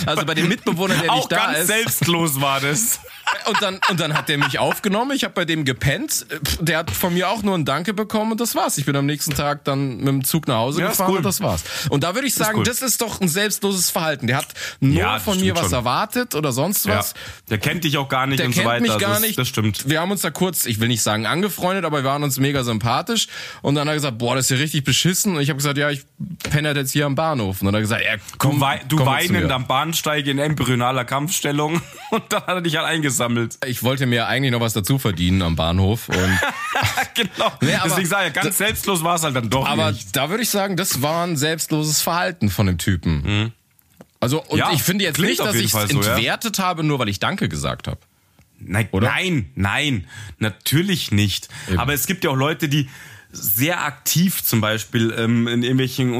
S2: Also bei dem Mitbewohner, der nicht da
S1: ganz
S2: ist.
S1: selbstlos war das.
S2: Und dann, und dann hat der mich aufgenommen. Ich habe bei dem gepennt. Der hat von mir auch nur ein Danke bekommen und das war's. Ich bin am nächsten Tag dann mit dem Zug nach Hause
S1: Ja, ist
S2: gefahren
S1: cool.
S2: und das war's. Und da würde ich sagen,
S1: cool.
S2: das ist doch ein selbstloses Verhalten. Der hat nur
S1: Ja,
S2: von mir was
S1: schon.
S2: erwartet oder sonst
S1: Ja.
S2: was.
S1: Der kennt dich auch gar nicht
S2: Der
S1: und
S2: kennt
S1: so weiter.
S2: mich
S1: Also
S2: gar
S1: das,
S2: nicht.
S1: Das stimmt.
S2: Wir haben uns da kurz, ich will nicht sagen angefreundet, aber wir waren uns mega sympathisch. Und dann hat er gesagt, boah, das ist ja richtig beschissen. Und ich habe gesagt, ja, ich penne halt jetzt hier am Bahnhof. Und dann hat er gesagt, ja, komm,
S1: Du, wei du
S2: komm
S1: weinend am Bahnsteig in embryonaler Kampfstellung und dann hat er dich halt eingesammelt.
S2: Ich wollte mir eigentlich noch was dazu verdienen am Bahnhof. Und
S1: genau.
S2: Nee, aber-
S1: Deswegen sage ich, ganz selbstlos war es halt dann doch
S2: Aber
S1: nicht.
S2: da würde ich sagen, das war ein selbstloses Verhalten von dem Typen. Also, und
S1: Mhm. Ja,
S2: ich finde jetzt nicht, dass ich es
S1: so, ja.
S2: entwertet habe, nur weil ich Danke gesagt habe.
S1: Nein,
S2: Oder?
S1: nein, nein, natürlich nicht. Aber es gibt ja auch Leute, die sehr aktiv zum Beispiel ähm, in irgendwelchen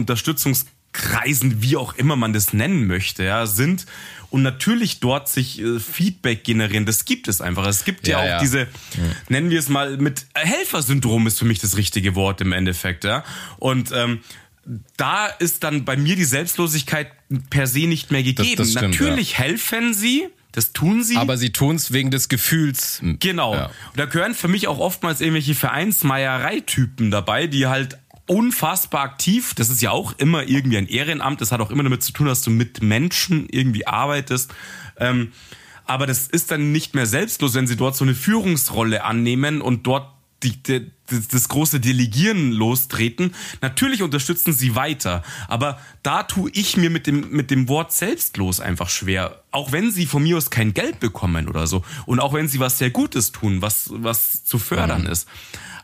S1: Unterstützungskreisen, wie auch immer man das nennen möchte, ja, sind und natürlich dort sich äh, Feedback generieren. Das gibt es einfach. Es gibt ja,
S2: Ja,
S1: auch
S2: ja.
S1: diese, nennen wir es mal, mit Helfersyndrom ist für mich das richtige Wort im Endeffekt, ja. Und ähm, da ist dann bei mir die Selbstlosigkeit per se nicht mehr gegeben.
S2: das stimmt,
S1: Natürlich helfen sie, Das tun sie.
S2: Aber sie tun es wegen des Gefühls.
S1: Genau.
S2: Ja.
S1: Und da gehören für mich auch oftmals irgendwelche Vereinsmeierei-Typen dabei, die halt unfassbar aktiv, das ist ja auch immer irgendwie ein Ehrenamt, das hat auch immer damit zu tun, dass du mit Menschen irgendwie arbeitest. Ähm, aber das ist dann nicht mehr selbstlos, wenn sie dort so eine Führungsrolle annehmen und dort die, die, das große Delegieren lostreten. Natürlich unterstützen sie weiter, aber da tue ich mir mit dem, mit dem Wort selbstlos einfach schwer. Auch wenn sie von mir aus kein Geld bekommen oder so. Und auch wenn sie was sehr Gutes tun, was, was zu fördern mhm. ist.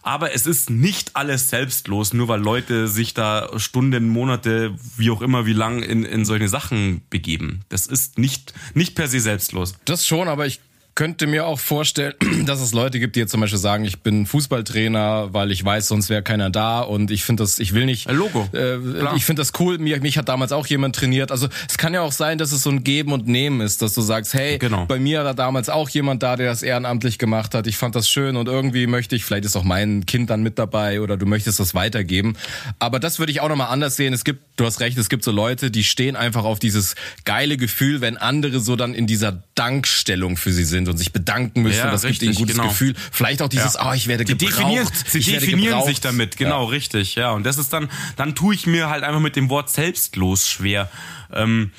S1: Aber es ist nicht alles selbstlos, nur weil Leute sich da Stunden, Monate, wie auch immer, wie lang in, in solche Sachen begeben. Das ist nicht, nicht per se selbstlos.
S2: Das schon, aber ich könnte mir auch vorstellen, dass es Leute gibt, die jetzt zum Beispiel sagen, ich bin Fußballtrainer, weil ich weiß, sonst wäre keiner da und ich finde das, ich will nicht.
S1: Ein Logo.
S2: Äh, ich finde das cool. Mich, mich hat damals auch jemand trainiert. Also es kann ja auch sein, dass es so ein Geben und Nehmen ist, dass du sagst, hey, genau. bei mir war damals auch jemand da, der das ehrenamtlich gemacht hat. Ich fand das schön und irgendwie möchte ich, vielleicht ist auch mein Kind dann mit dabei oder du möchtest das weitergeben. Aber das würde ich auch nochmal anders sehen. Es gibt, du hast recht, es gibt so Leute, die stehen einfach auf dieses geile Gefühl, wenn andere so dann in dieser Dankstellung für sie sind und sich bedanken müssen. Ja, das richtig, gibt ihnen ein gutes genau. Gefühl. Vielleicht auch dieses, ja. oh, ich werde gebraucht.
S1: Die definieren,
S2: sie
S1: definieren gebraucht. sich damit, genau, ja. richtig. Ja, und das ist dann, dann tue ich mir halt einfach mit dem Wort selbstlos schwer. Ähm,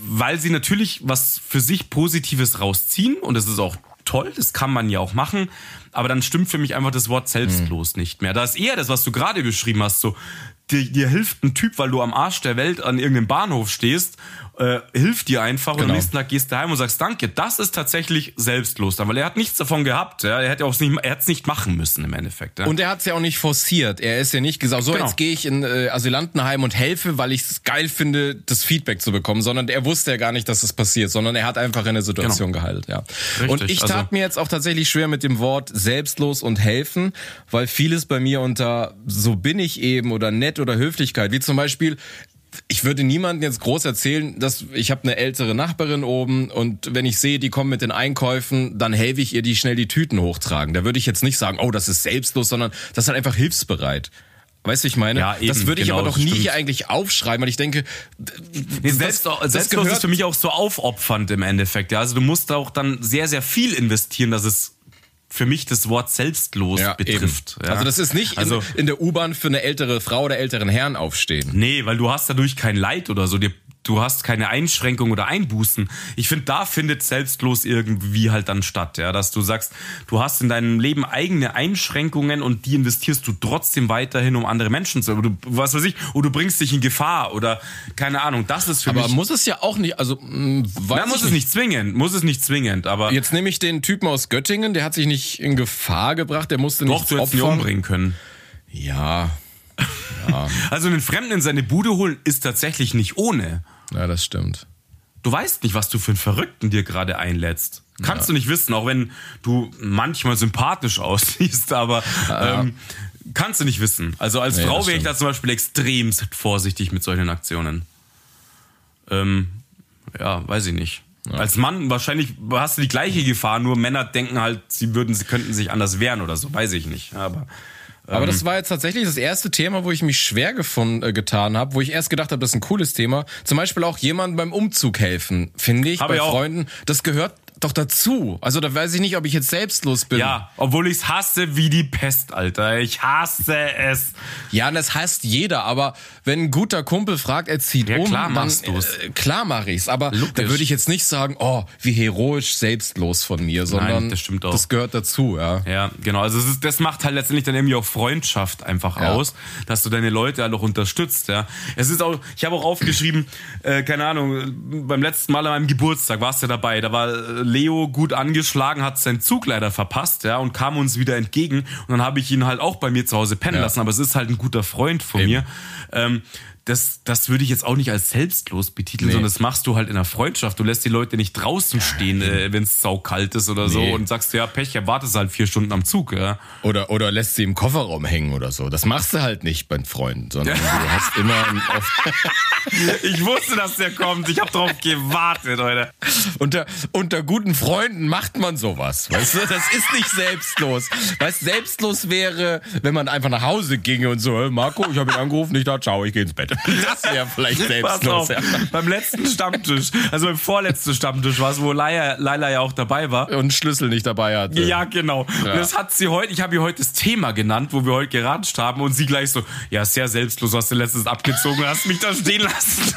S1: weil sie natürlich was für sich Positives rausziehen und das ist auch toll, das kann man ja auch machen, aber dann stimmt für mich einfach das Wort selbstlos mhm. nicht mehr. Da ist eher das, was du gerade beschrieben hast, so dir, dir hilft ein Typ, weil du am Arsch der Welt an irgendeinem Bahnhof stehst äh, hilft dir einfach genau. und am nächsten Tag gehst du heim und sagst Danke. Das ist tatsächlich selbstlos dann, weil er hat nichts davon gehabt. Ja? Er hätte auch nicht, er hat's nicht machen müssen im Endeffekt. Ja?
S2: Und er hat's ja auch nicht forciert. Er ist ja nicht gesagt, so genau. jetzt gehe ich in äh, Asylantenheim und helfe, weil ich es geil finde, das Feedback zu bekommen, sondern er wusste ja gar nicht, dass es das passiert, sondern er hat einfach in der Situation genau. geheilt. Ja. Richtig, und ich tat also, mir jetzt auch tatsächlich schwer mit dem Wort selbstlos und helfen, weil vieles bei mir unter so bin ich eben oder nett oder Höflichkeit, wie zum Beispiel ich würde niemandem jetzt groß erzählen, dass ich habe eine ältere Nachbarin oben und wenn ich sehe, die kommen mit den Einkäufen, dann helfe ich ihr, die schnell die Tüten hochtragen. Da würde ich jetzt nicht sagen, oh, das ist selbstlos, sondern das ist halt einfach hilfsbereit. Weißt du, ich meine? Ja, eben, das würde ich genau, aber doch nie hier eigentlich aufschreiben, weil ich denke,
S1: nee, selbst, das, selbstlos ist für mich auch so aufopfernd im Endeffekt. Ja, also du musst auch dann sehr, sehr viel investieren, dass es für mich das Wort selbstlos ja, betrifft.
S2: Ja. Also das ist nicht also, in, in der U-Bahn für eine ältere Frau oder älteren Herrn aufstehen.
S1: Nee, weil du hast dadurch kein Leid oder so. Dir du hast keine Einschränkung oder Einbußen. Ich finde, da findet selbstlos irgendwie halt dann statt, ja, dass du sagst, du hast in deinem Leben eigene Einschränkungen und die investierst du trotzdem weiterhin, um andere Menschen zu, oder du, was weiß ich, oder du bringst dich in Gefahr oder keine Ahnung. Das ist für
S2: aber
S1: mich.
S2: Aber muss es ja auch nicht, also mh,
S1: hm, weiß Na, muss es nicht. nicht zwingend, muss es nicht zwingend, aber
S2: jetzt nehme ich den Typen aus Göttingen, der hat sich nicht in Gefahr gebracht, der musste
S1: nicht Doch, du hättest ihn umbringen können.
S2: Ja.
S1: Ja. also einen Fremden in seine Bude holen ist tatsächlich nicht ohne.
S2: Ja, das stimmt.
S1: Du weißt nicht, was du für einen Verrückten dir gerade einlädst. Kannst ja. du nicht wissen, auch wenn du manchmal sympathisch aussiehst, aber ja. ähm, kannst du nicht wissen. Also als nee, Frau wäre ich da zum Beispiel extrem vorsichtig mit solchen Aktionen. Ähm, ja, weiß ich nicht. Ja. Als Mann wahrscheinlich hast du die gleiche Gefahr, nur Männer denken halt, sie würden, sie könnten sich anders wehren oder so, weiß ich nicht. Aber
S2: aber das ähm. war jetzt tatsächlich das erste Thema, wo ich mich schwer gefunden, äh, getan habe, wo ich erst gedacht habe, das ist ein cooles Thema. Zum Beispiel auch jemandem beim Umzug helfen, finde ich, Hab bei ich Freunden. Das gehört doch dazu. Also da weiß ich nicht, ob ich jetzt selbstlos bin.
S1: Ja, obwohl ich es hasse wie die Pest, Alter. Ich hasse es.
S2: Ja, und das hasst jeder. Aber wenn ein guter Kumpel fragt, er zieht ja, um,
S1: klar machst
S2: dann, äh, klar mache ich's. Aber Logisch. da würde ich jetzt nicht sagen, oh, wie heroisch selbstlos von mir, sondern Nein, das, stimmt auch. das gehört dazu. Ja,
S1: ja genau. Also ist, das macht halt letztendlich dann irgendwie auch Freundschaft einfach ja. aus, dass du deine Leute halt auch unterstützt. Ja, es ist auch. Ich habe auch aufgeschrieben, äh, keine Ahnung, beim letzten Mal an meinem Geburtstag warst du ja dabei. Da war äh, Leo gut angeschlagen, hat seinen Zug leider verpasst, ja, und kam uns wieder entgegen. Und dann habe ich ihn halt auch bei mir zu Hause pennen ja. lassen, aber es ist halt ein guter Freund von Eben. mir. Ähm, das, das würde ich jetzt auch nicht als selbstlos betiteln, nee. sondern das machst du halt in der Freundschaft. Du lässt die Leute nicht draußen stehen, äh, wenn es saukalt ist oder nee. so und sagst, ja, Pech, ja, wartest halt vier Stunden am Zug. Ja.
S2: Oder, oder lässt sie im Kofferraum hängen oder so. Das machst du halt nicht bei Freunden, sondern du hast immer...
S1: ich wusste, dass der kommt. Ich habe darauf gewartet, Leute.
S2: Unter, unter guten Freunden macht man sowas, weißt du? Das ist nicht selbstlos. Weißt selbstlos wäre, wenn man einfach nach Hause ginge und so, Marco, ich habe ihn angerufen, nicht da, ciao, ich gehe ins Bett. Das wäre vielleicht selbstlos.
S1: auf,
S2: Ja.
S1: beim letzten Stammtisch, also beim vorletzten Stammtisch war es, wo Laila, Laila ja auch dabei war.
S2: Und Schlüssel nicht dabei hatte.
S1: Ja, genau.
S2: Ja.
S1: Und das hat sie heute, ich habe ihr heute das Thema genannt, wo wir heute geratscht haben und sie gleich so, ja, sehr selbstlos, hast du letztens abgezogen, hast mich da stehen lassen.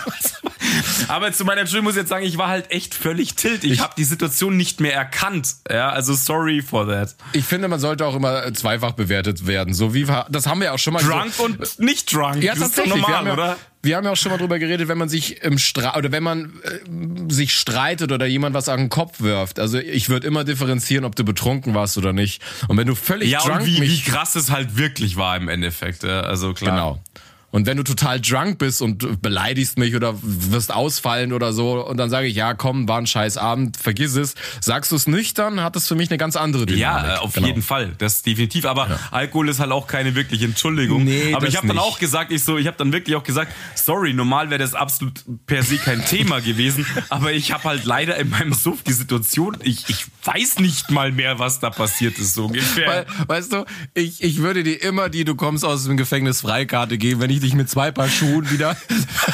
S1: Aber zu meiner Entschuldigung muss ich jetzt sagen, ich war halt echt völlig tilt. Ich, habe die Situation nicht mehr erkannt. Ja, also sorry for that.
S2: Ich finde, man sollte auch immer zweifach bewertet werden. So wie das haben wir auch schon mal
S1: Drunk
S2: so,
S1: und nicht drunk.
S2: Ja,
S1: das ist doch normal,
S2: ja,
S1: oder?
S2: wir haben ja auch schon mal drüber geredet, wenn man sich im Stra oder wenn man äh, sich streitet oder jemand was an den Kopf wirft. Also ich würde immer differenzieren, ob du betrunken warst oder nicht. Und wenn du völlig
S1: Ja,
S2: drunk
S1: und wie, wie
S2: mich
S1: krass es halt wirklich war im Endeffekt. Also klar.
S2: Genau. Und wenn du total drunk bist und beleidigst mich oder wirst ausfallen oder so und dann sage ich, ja komm, war ein scheiß Abend, vergiss es. Sagst du es nüchtern, hat es für mich eine ganz andere Dynamik.
S1: Ja, äh, auf
S2: Genau.
S1: jeden Fall, das definitiv. Aber Alkohol ist halt auch keine wirkliche Entschuldigung.
S2: Nee,
S1: Aber ich habe dann auch gesagt, ich so, ich habe dann wirklich auch gesagt, sorry, normal wäre das absolut per se kein Thema gewesen. Aber ich habe halt leider in meinem Suff die Situation, ich, ich weiß nicht mal mehr, was da passiert ist so ungefähr.
S2: Weißt du, ich, ich würde dir immer die, du kommst aus dem Gefängnis Freikarte geben, wenn ich dich mit zwei Paar Schuhen wieder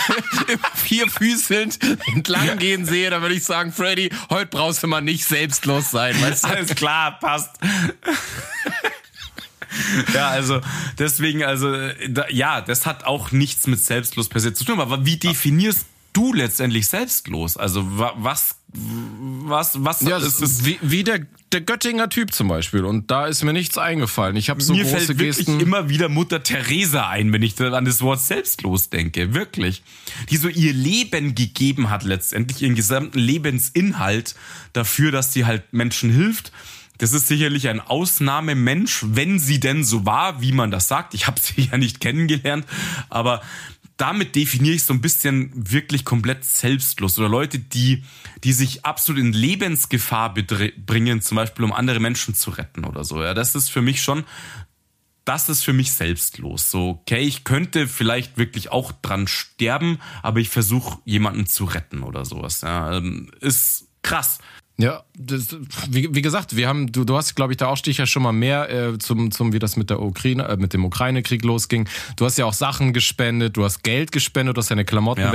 S2: vierfüßelnd entlang gehen sehe, dann würde ich sagen, Freddy, heute brauchst du mal nicht selbstlos sein, weißt du?
S1: Alles klar, passt. ja, also deswegen, also da, ja, das hat auch nichts mit selbstlos per se zu tun. Aber wie definierst du letztendlich selbstlos? Also wa- was, was, was
S2: Ja,
S1: ist
S2: das wie, wie der, der Göttinger Typ zum Beispiel. Und da ist mir nichts eingefallen. Ich habe so
S1: Mir
S2: große
S1: fällt wirklich
S2: Gesten.
S1: immer wieder Mutter Teresa ein, wenn ich an das Wort selbstlos denke. Wirklich. Die so ihr Leben gegeben hat letztendlich, ihren gesamten Lebensinhalt dafür, dass sie halt Menschen hilft. Das ist sicherlich ein Ausnahmemensch, wenn sie denn so war, wie man das sagt. Ich habe sie ja nicht kennengelernt, aber damit definiere ich so ein bisschen wirklich komplett selbstlos oder Leute, die, die sich absolut in Lebensgefahr bringen, zum Beispiel um andere Menschen zu retten oder so. Ja, das ist für mich schon das ist für mich selbstlos. So, okay, ich könnte vielleicht wirklich auch dran sterben, aber ich versuche jemanden zu retten oder sowas. Ja, ähm, ist krass.
S2: Ja, das, wie, wie gesagt, wir haben, du, du hast, glaube ich, da auch dich ja schon mal mehr äh, zum, zum, wie das mit der Ukraine, äh, mit dem Ukraine-Krieg losging. Du hast ja auch Sachen gespendet, du hast Geld gespendet, du hast deine Klamotten
S1: Ja.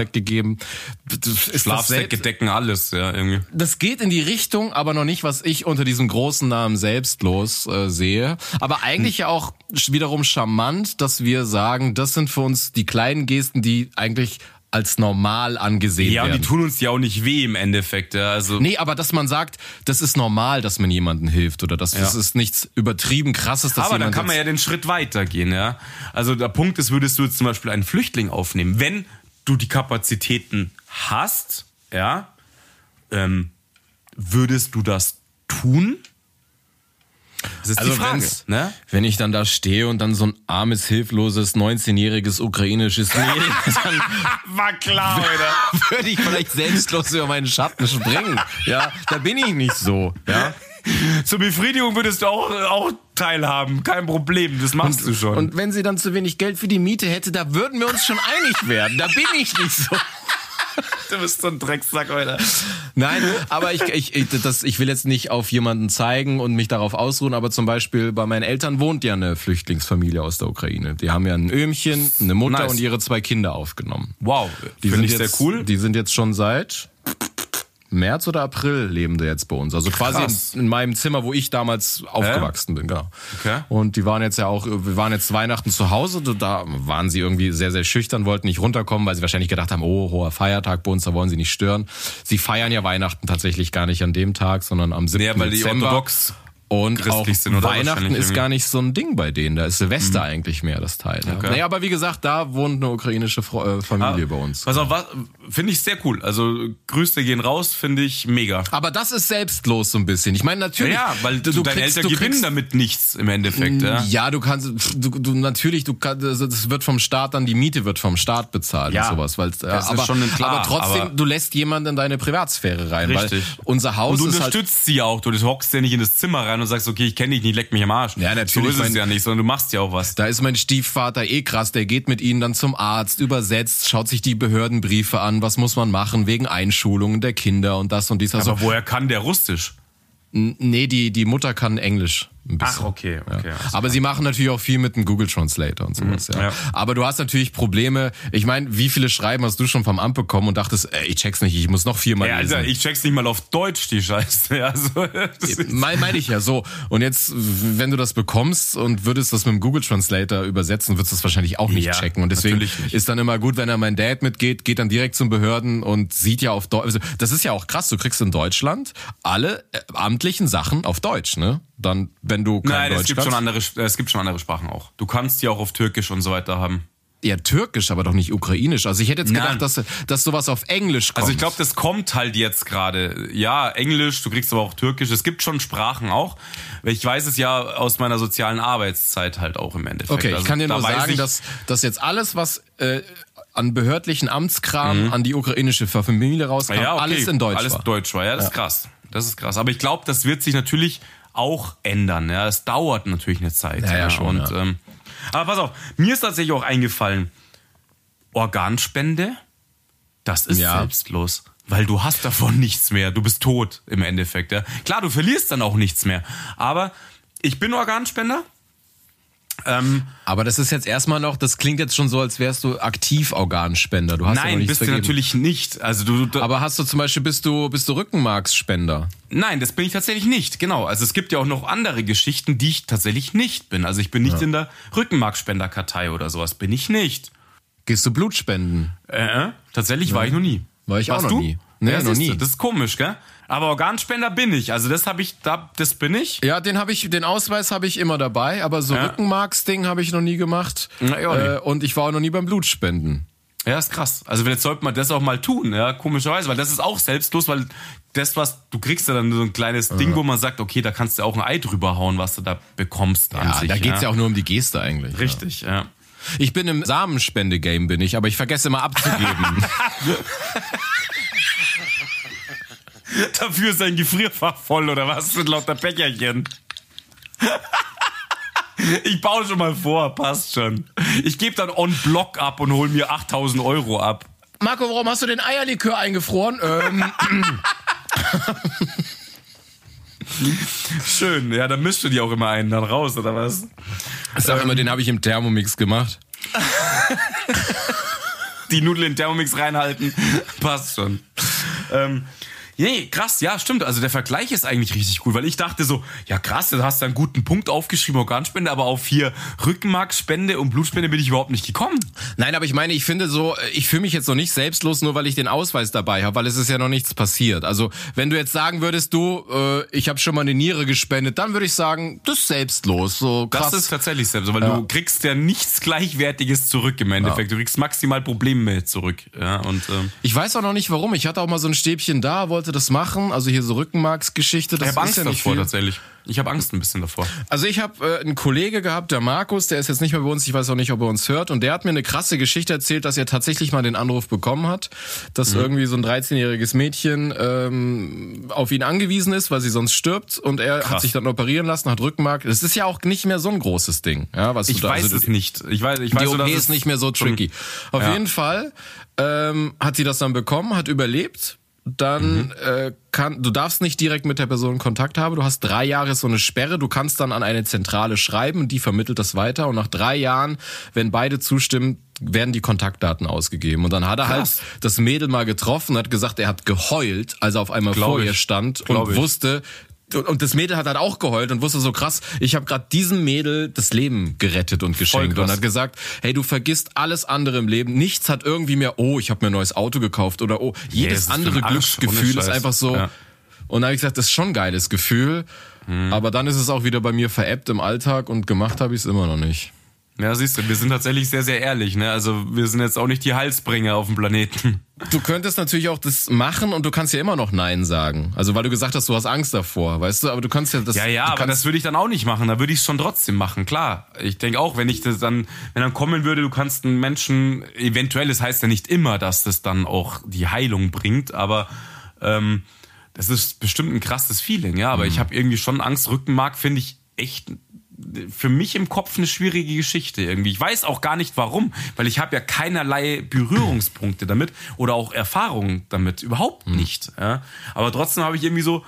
S2: ist das
S1: Schlafsäcke decken alles, ja, irgendwie.
S2: das geht in die Richtung, aber noch nicht, was ich unter diesem großen Namen selbstlos äh, sehe. Aber eigentlich ja auch wiederum charmant, dass wir sagen, das sind für uns die kleinen Gesten, die eigentlich als normal angesehen
S1: Ja, und
S2: werden.
S1: die tun uns ja auch nicht weh im Endeffekt. Ja, also
S2: Nee, aber dass man sagt, das ist normal, dass man jemandem hilft oder das, das ist nichts übertrieben krasses, dass
S1: Aber dann kann man ja den Schritt weitergehen, ja. Also der Punkt ist, würdest du jetzt zum Beispiel einen Flüchtling aufnehmen, wenn du die Kapazitäten hast, ja, ähm, würdest du das tun? Das ist
S2: Also
S1: die Frage, ne?
S2: Wenn ich dann da stehe und dann so ein armes, hilfloses, 19-jähriges ukrainisches Mädel, dann
S1: War klar, Alter.
S2: würde ich vielleicht selbstlos über meinen Schatten springen. Ja, da bin ich nicht so. Ja.
S1: Zur Befriedigung würdest du auch, auch teilhaben, kein Problem, das machst du schon.
S2: Und wenn sie dann zu wenig Geld für die Miete hätte, da würden wir uns schon einig werden. Da bin ich nicht so.
S1: du bist so ein Drecksack, Alter.
S2: Nein, aber ich, ich, ich, das, ich will jetzt nicht auf jemanden zeigen und mich darauf ausruhen, aber zum Beispiel bei meinen Eltern wohnt ja eine Flüchtlingsfamilie aus der Ukraine. Die haben ja ein Öhmchen, eine Mutter
S1: Nice.
S2: und ihre zwei Kinder aufgenommen.
S1: Wow,
S2: Die
S1: finde
S2: sind
S1: ich sehr
S2: jetzt,
S1: cool.
S2: Die sind jetzt schon seit März oder April leben die jetzt bei uns. Also quasi in, in meinem Zimmer, wo ich damals aufgewachsen bin, genau.
S1: Okay.
S2: Und die waren jetzt ja auch, wir waren jetzt Weihnachten zu Hause, da waren sie irgendwie sehr, sehr schüchtern, wollten nicht runterkommen, weil sie wahrscheinlich gedacht haben, oh, hoher Feiertag bei uns, da wollen sie nicht stören. Sie feiern ja Weihnachten tatsächlich gar nicht an dem Tag, sondern am 7.
S1: Ja, weil die
S2: Dezember.
S1: orthodox
S2: Und auch
S1: sind?
S2: Weihnachten ist gar nicht so ein Ding bei denen. Da ist Silvester eigentlich mehr das Teil. Ja.
S1: Okay.
S2: Naja, aber wie gesagt, da wohnt eine ukrainische äh, Familie bei uns.
S1: Pass auf, was, finde ich sehr cool. Also Grüße gehen raus, finde ich mega.
S2: Aber das ist selbstlos so ein bisschen. Ich meine, natürlich.
S1: Ja, weil du, deine
S2: kriegst-
S1: Eltern gewinnen
S2: kriegst-
S1: damit nichts im Endeffekt. Ja.
S2: Ja, du kannst, du, du natürlich, du kannst, also das wird vom Staat dann die Miete wird vom Staat bezahlt
S1: Ja,
S2: und sowas, weil
S1: ist
S2: aber, aber trotzdem,
S1: aber-
S2: du lässt jemanden in deine Privatsphäre rein,
S1: Richtig.
S2: weil unser Haus
S1: Und du
S2: ist halt
S1: unterstützt sie ja auch. Du hockst ja nicht in das Zimmer rein und sagst, okay, ich kenne dich nicht, leck mich am Arsch.
S2: Ja, natürlich,
S1: So ist es
S2: mein-
S1: ja nicht, sondern du machst ja auch was.
S2: Da ist mein Stiefvater eh krass, der geht mit ihnen dann zum Arzt, übersetzt, schaut sich die Behördenbriefe an, was muss man machen wegen Einschulungen der Kinder und das und dies. Also,
S1: Aber woher kann der Russisch?
S2: nee, die, die Mutter kann Englisch.
S1: Ach, okay, okay.
S2: Ja. Aber sie machen natürlich auch viel mit dem Google Translator und sowas. ja.
S1: ja.
S2: Aber du hast natürlich Probleme. Ich meine, wie viele Schreiben hast du schon vom Amt bekommen und dachtest, ey, ich check's nicht, ich muss noch viermal
S1: Ja,
S2: lesen.
S1: Alter, ich check's nicht mal auf Deutsch, die Scheiße. Ja, Also,
S2: Meine mein ich ja so. Und jetzt, wenn du das bekommst und würdest das mit dem Google Translator übersetzen, würdest du das wahrscheinlich auch nicht
S1: Ja,
S2: checken. Und deswegen ist dann immer gut, wenn er mein Dad mitgeht, geht dann direkt zum Behörden und sieht ja auf Deutsch. Also das ist ja auch krass. Du kriegst in Deutschland alle äh, amtlichen Sachen auf Deutsch, ne? Dann, wenn du kein
S1: Nein,
S2: Deutsch
S1: es gibt,
S2: kannst.
S1: schon andere, es gibt schon andere Sprachen auch. Du kannst die auch auf Türkisch und so weiter haben.
S2: Ja, türkisch, aber doch nicht ukrainisch. Also ich hätte jetzt
S1: Nein.
S2: gedacht, dass, dass sowas auf Englisch kommt.
S1: Also ich glaube, das kommt halt jetzt gerade. Ja, Englisch, du kriegst aber auch Türkisch. Es gibt schon Sprachen auch. Ich weiß es ja aus meiner sozialen Arbeitszeit halt auch im Endeffekt.
S2: Okay, ich
S1: Also
S2: kann dir nur sagen, dass, dass jetzt alles, was äh, an behördlichen Amtskram an die ukrainische Familie rauskam,
S1: Mhm. ja, okay,
S2: alles in Deutsch
S1: alles
S2: war.
S1: Deutsch war. Ja, das ist krass. Das ist krass. Aber ich glaube, das wird sich natürlich auch ändern. Ja, es dauert natürlich eine Zeit.
S2: Ja, ja, schon,
S1: Und,
S2: ja.
S1: Ähm, aber pass auf, mir ist tatsächlich auch eingefallen, Organspende, das ist
S2: Ja.
S1: selbstlos. Weil du hast davon nichts mehr. Du bist tot im Endeffekt. Ja. Klar, du verlierst dann auch nichts mehr. Aber ich bin Organspender. Ähm,
S2: Aber das ist jetzt erstmal noch, das klingt jetzt schon so, als wärst du aktiv Organspender. Du hast ja
S1: nein,
S2: nichts
S1: bist du
S2: vergeben.
S1: natürlich nicht. Also du, du
S2: Aber hast du zum Beispiel, bist du, bist du Rückenmarksspender?
S1: Nein, das bin ich tatsächlich nicht. Genau. Also es gibt ja auch noch andere Geschichten, die ich tatsächlich nicht bin. Also ich bin nicht in der Rückenmarkspenderkartei oder sowas. Bin ich nicht.
S2: Gehst du Blut spenden?
S1: Äh, tatsächlich war ich noch nie.
S2: War ich auch
S1: Warst
S2: noch
S1: du?
S2: nie. Nee,
S1: ja,
S2: noch nie.
S1: Du, das ist komisch, gell? Aber Organspender bin ich. Also das habe ich, da, das bin ich.
S2: Ja, den habe ich, den Ausweis habe ich immer dabei, aber so
S1: Ja.
S2: Rückenmarksding habe ich noch nie gemacht.
S1: Na, nicht.
S2: äh, und ich war auch noch nie beim Blutspenden.
S1: Ja, ist krass. Also jetzt sollte man das auch mal tun, ja, komischerweise, weil das ist auch selbstlos, weil das, was du kriegst ja dann so ein kleines Ding, wo man sagt, okay, da kannst du auch ein Ei drüber hauen, was du da bekommst an
S2: Ja,
S1: sich.
S2: da geht's ja. auch nur um die Geste eigentlich.
S1: Richtig, ja.
S2: Ich bin im Samenspende-Game, bin ich, aber ich vergesse immer abzugeben.
S1: Dafür ist ein Gefrierfach voll oder was mit lauter Becherchen. Ich baue schon mal vor, passt schon. Ich gebe dann on Block ab und hol mir 8000 Euro ab.
S2: Marco, warum hast du den Eierlikör eingefroren? Ähm,
S1: Schön, ja, dann mischst du die auch immer einen dann raus, oder was?
S2: ich sag immer, den habe ich im Thermomix gemacht.
S1: Die Nudeln in Thermomix reinhalten, passt schon. Ähm, Nee, krass, ja, stimmt. Also der Vergleich ist eigentlich richtig gut, weil ich dachte so, ja krass, du hast da einen guten Punkt aufgeschrieben, Organspende, aber auf hier Rückenmarksspende und Blutspende bin ich überhaupt nicht gekommen.
S2: Nein, aber ich meine, ich finde so, ich fühle mich jetzt noch nicht selbstlos, nur weil ich den Ausweis dabei habe, weil es ist ja noch nichts passiert. Also wenn du jetzt sagen würdest, du, äh, ich habe schon mal eine Niere gespendet, dann würde ich sagen, das ist selbstlos. So krass.
S1: Das ist tatsächlich selbst, weil du kriegst ja nichts Gleichwertiges zurück im Endeffekt. Du kriegst maximal Probleme zurück. Ja, und ähm,
S2: ich weiß auch noch nicht warum. Ich hatte auch mal so ein Stäbchen da, wollte das machen. Also hier so Rückenmarksgeschichte. Das
S1: ich habe
S2: ist
S1: Angst
S2: ja nicht
S1: davor
S2: viel.
S1: tatsächlich. Ich habe Angst ein bisschen davor.
S2: Also ich habe äh, einen Kollege gehabt, der Markus, der ist jetzt nicht mehr bei uns, ich weiß auch nicht, ob er uns hört, und der hat mir eine krasse Geschichte erzählt, dass er tatsächlich mal den Anruf bekommen hat, dass irgendwie so ein 13-jähriges Mädchen ähm, auf ihn angewiesen ist, weil sie sonst stirbt, und er hat
S1: Krass.
S2: sich dann operieren lassen, hat Rückenmark. Das ist ja auch nicht mehr so ein großes Ding, ja, was
S1: Ich
S2: da,
S1: weiß
S2: also,
S1: es nicht. Ich weiß, ich weiß
S2: die OP ist nicht mehr so tricky. Auf
S1: Ja.
S2: jeden Fall ähm, hat sie das dann bekommen, hat überlebt. Dann
S1: Mhm.
S2: äh, kann, du darfst nicht direkt mit der Person Kontakt haben. Du hast drei Jahre so eine Sperre. Du kannst dann an eine Zentrale schreiben und die vermittelt das weiter. Und nach drei Jahren, wenn beide zustimmen, werden die Kontaktdaten ausgegeben. Und dann hat er
S1: Krass.
S2: halt das Mädel mal getroffen, hat gesagt, er hat geheult, als er auf einmal
S1: Glaub
S2: vor
S1: ich.
S2: ihr stand
S1: Glaub
S2: und
S1: ich.
S2: wusste, und- das Mädel hat halt auch geheult und wusste so krass, ich habe gerade diesem Mädel das Leben gerettet und geschenkt und hat gesagt, hey, du vergisst alles andere im Leben. Nichts hat irgendwie mehr, oh, ich habe mir ein neues Auto gekauft oder oh, jedes
S1: für
S2: andere Glücksgefühl ist einfach so.
S1: Ja.
S2: Und dann habe ich gesagt, das ist schon ein geiles Gefühl.
S1: Mhm.
S2: Aber dann ist es auch wieder bei mir veräppt im Alltag und gemacht habe ich es immer noch nicht.
S1: Ja, siehst du, wir sind tatsächlich sehr, sehr ehrlich. Ne? Also wir sind jetzt auch nicht die Halsbringer auf dem Planeten.
S2: Du könntest natürlich auch das machen und du kannst ja immer noch Nein sagen. Also weil du gesagt hast, du hast Angst davor, weißt du, aber du kannst ja das.
S1: Ja, ja, aber das würde ich dann auch nicht machen. Da würde ich es schon trotzdem machen, klar. Ich denke auch, wenn ich das dann, wenn dann kommen würde, du kannst einen Menschen, eventuell, es heißt ja nicht immer, dass das dann auch die Heilung bringt, aber ähm, das ist bestimmt ein krasses Feeling, ja. Aber ich habe irgendwie schon Angst. Rückenmark finde ich echt für mich im Kopf eine schwierige Geschichte irgendwie. Ich weiß auch gar nicht warum, weil ich habe ja keinerlei Berührungspunkte damit oder auch Erfahrungen damit, überhaupt nicht. Ja? Aber trotzdem habe ich irgendwie so,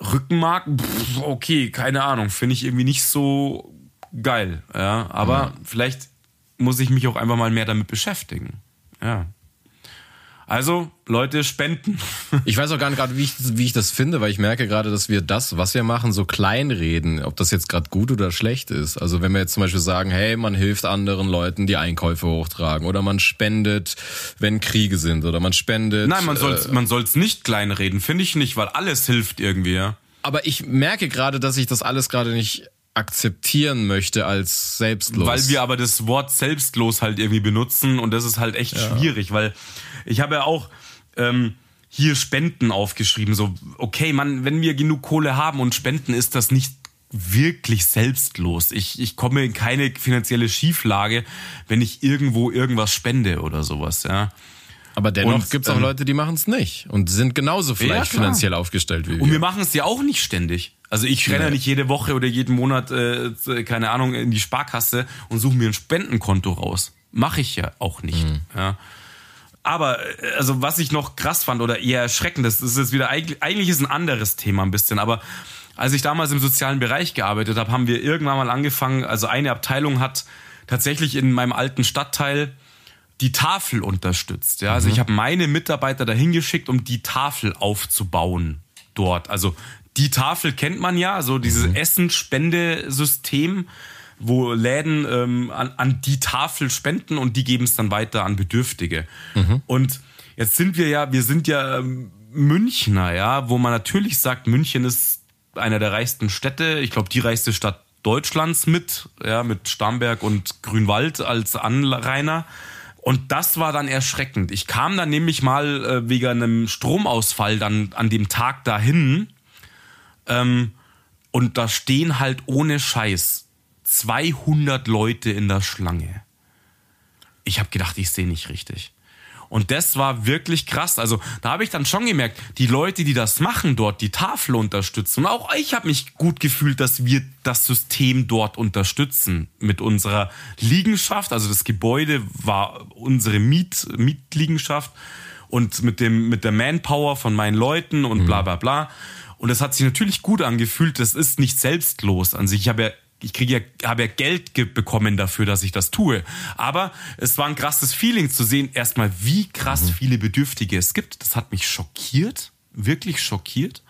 S1: Rückenmark, pff, okay, keine Ahnung, finde ich irgendwie nicht so geil. Ja, aber mhm. vielleicht muss ich mich auch einfach mal mehr damit beschäftigen. Ja. Also, Leute, spenden.
S2: Ich weiß auch gar nicht gerade, wie ich, wie ich das finde, weil ich merke gerade, dass wir das, was wir machen, so kleinreden, ob das jetzt gerade gut oder schlecht ist. Also wenn wir jetzt zum Beispiel sagen, hey, man hilft anderen Leuten, die Einkäufe hochtragen, oder man spendet, wenn Kriege sind, oder man spendet.
S1: Nein, man soll äh, man soll's nicht kleinreden, finde ich nicht, weil alles hilft irgendwie. Ja?
S2: Aber ich merke gerade, dass ich das alles gerade nicht akzeptieren möchte als selbstlos.
S1: Weil wir aber das Wort selbstlos halt irgendwie benutzen und das ist halt echt ja. schwierig, weil ich habe ja auch ähm, hier Spenden aufgeschrieben. So, okay, man, wenn wir genug Kohle haben und spenden, ist das nicht wirklich selbstlos. Ich, ich komme in keine finanzielle Schieflage, wenn ich irgendwo irgendwas spende oder sowas, ja.
S2: Aber dennoch gibt es auch ähm, Leute, die machen es nicht und sind genauso vielleicht ja, finanziell aufgestellt wie wir.
S1: Und wir machen es ja auch nicht ständig. Also ich renne ja nicht jede Woche oder jeden Monat, äh, keine Ahnung, in die Sparkasse und suche mir ein Spendenkonto raus. Mache ich ja auch nicht. Mhm. Ja. Aber, äh, also was ich noch krass fand oder eher erschreckend, das ist jetzt wieder, eigentlich, ist ein anderes Thema ein bisschen, aber als ich damals im sozialen Bereich gearbeitet habe, haben wir irgendwann mal angefangen, also eine Abteilung hat tatsächlich in meinem alten Stadtteil die Tafel unterstützt. Ja? Also mhm. ich habe meine Mitarbeiter dahin geschickt, um die Tafel aufzubauen dort. Also die Tafel kennt man ja, so dieses mhm. Essenspendesystem wo Läden ähm, an, an die Tafel spenden und die geben es dann weiter an Bedürftige. Mhm. Und jetzt sind wir ja, wir sind ja ähm, Münchner, ja, wo man natürlich sagt, München ist einer der reichsten Städte, ich glaube die reichste Stadt Deutschlands mit, ja, mit Starnberg und Grünwald als Anrainer. Und das war dann erschreckend. Ich kam dann nämlich mal äh, wegen einem Stromausfall dann an dem Tag dahin. Ähm, und da stehen halt ohne Scheiß 200 Leute in der Schlange. Ich habe gedacht, ich sehe nicht richtig. Und das war wirklich krass. Also da habe ich dann schon gemerkt, die Leute, die das machen dort, die Tafel unterstützen. Und auch ich habe mich gut gefühlt, dass wir das System dort unterstützen mit unserer Liegenschaft. Also das Gebäude war unsere Miet, Mietliegenschaft und mit dem mit der Manpower von meinen Leuten und bla bla bla. Und das hat sich natürlich gut angefühlt. Das ist nicht selbstlos an sich. Ich habe ja ich kriege ja, habe ja Geld bekommen dafür, dass ich das tue. Aber es war ein krasses Feeling zu sehen, erstmal, wie krass mhm. viele Bedürftige es gibt. Das hat mich schockiert, wirklich schockiert.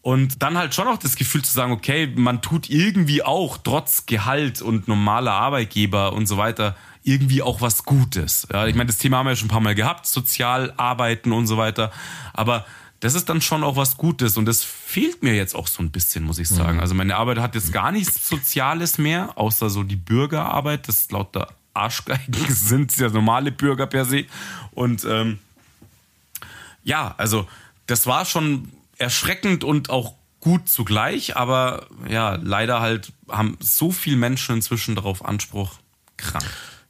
S1: Und dann halt schon auch das Gefühl zu sagen, okay, man tut irgendwie auch trotz Gehalt und normaler Arbeitgeber und so weiter irgendwie auch was Gutes. Ja, ich meine, das Thema haben wir ja schon ein paar Mal gehabt, sozial arbeiten und so weiter. Aber das ist dann schon auch was Gutes und das fehlt mir jetzt auch so ein bisschen, muss ich sagen. Mhm. Also meine Arbeit hat jetzt gar nichts Soziales mehr, außer so die Bürgerarbeit, das laut der Arschgeigen sind ja normale Bürger per se. Und ähm, ja, also das war schon erschreckend und auch gut zugleich, aber ja, leider halt haben so viele Menschen inzwischen darauf Anspruch. Krank.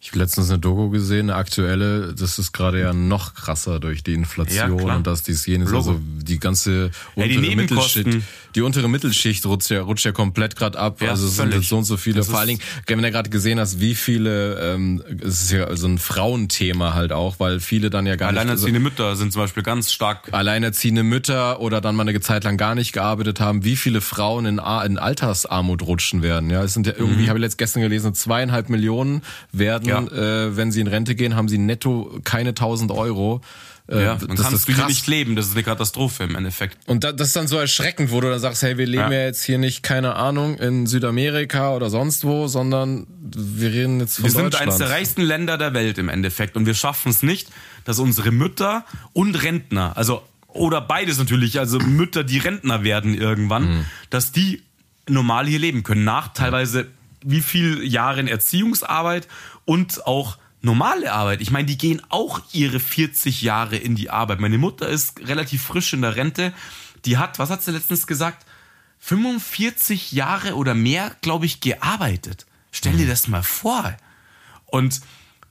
S2: Ich habe letztens eine Doku gesehen, eine aktuelle, das ist gerade ja noch krasser durch die Inflation ja, und das, dies, jenes, Logo. also die ganze
S1: untere ja, die
S2: Mittelschicht, die untere Mittelschicht rutscht ja, rutscht ja komplett gerade ab, ja, also es sind jetzt so und so viele, vor allen Dingen, wenn du gerade gesehen hast, wie viele, ähm, es ist ja so ein Frauenthema halt auch, weil viele dann ja gar
S1: Alleinerziehende
S2: nicht...
S1: Alleinerziehende Mütter sind zum Beispiel ganz stark...
S2: Alleinerziehende Mütter oder dann mal eine Zeit lang gar nicht gearbeitet haben, wie viele Frauen in, in Altersarmut rutschen werden, ja, es sind ja irgendwie, mhm. habe ich letzt gestern gelesen, zweieinhalb Millionen werden ja. äh, wenn sie in Rente gehen, haben sie netto keine 1000 Euro.
S1: Äh, ja, dann das kannst du hier nicht leben, das ist eine Katastrophe im Endeffekt.
S2: Und das ist dann so erschreckend, wo du dann sagst, hey, wir leben ja, ja jetzt hier nicht, keine Ahnung, in Südamerika oder sonst wo, sondern wir reden jetzt von
S1: Wir sind eines der reichsten Länder der Welt im Endeffekt und wir schaffen es nicht, dass unsere Mütter und Rentner, also oder beides natürlich, also Mütter, die Rentner werden irgendwann, mhm. dass die normal hier leben können, nach teilweise wie viel Jahren Erziehungsarbeit und auch normale Arbeit. Ich meine, die gehen auch ihre 40 Jahre in die Arbeit. Meine Mutter ist relativ frisch in der Rente. Die hat, was hat sie letztens gesagt? 45 Jahre oder mehr, glaube ich, gearbeitet. Stell dir mhm. das mal vor. Und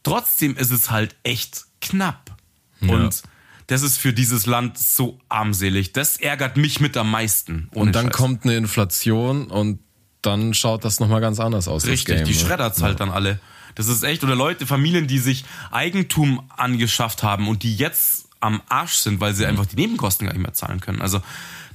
S1: trotzdem ist es halt echt knapp. Ja. Und das ist für dieses Land so armselig. Das ärgert mich mit am meisten.
S2: und dann Scheiß. kommt eine Inflation und dann schaut das nochmal ganz anders aus.
S1: Richtig, die ne? schreddert's halt dann alle. Das ist echt, oder Leute, Familien, die sich Eigentum angeschafft haben und die jetzt am Arsch sind, weil sie mhm. einfach die Nebenkosten gar nicht mehr zahlen können. Also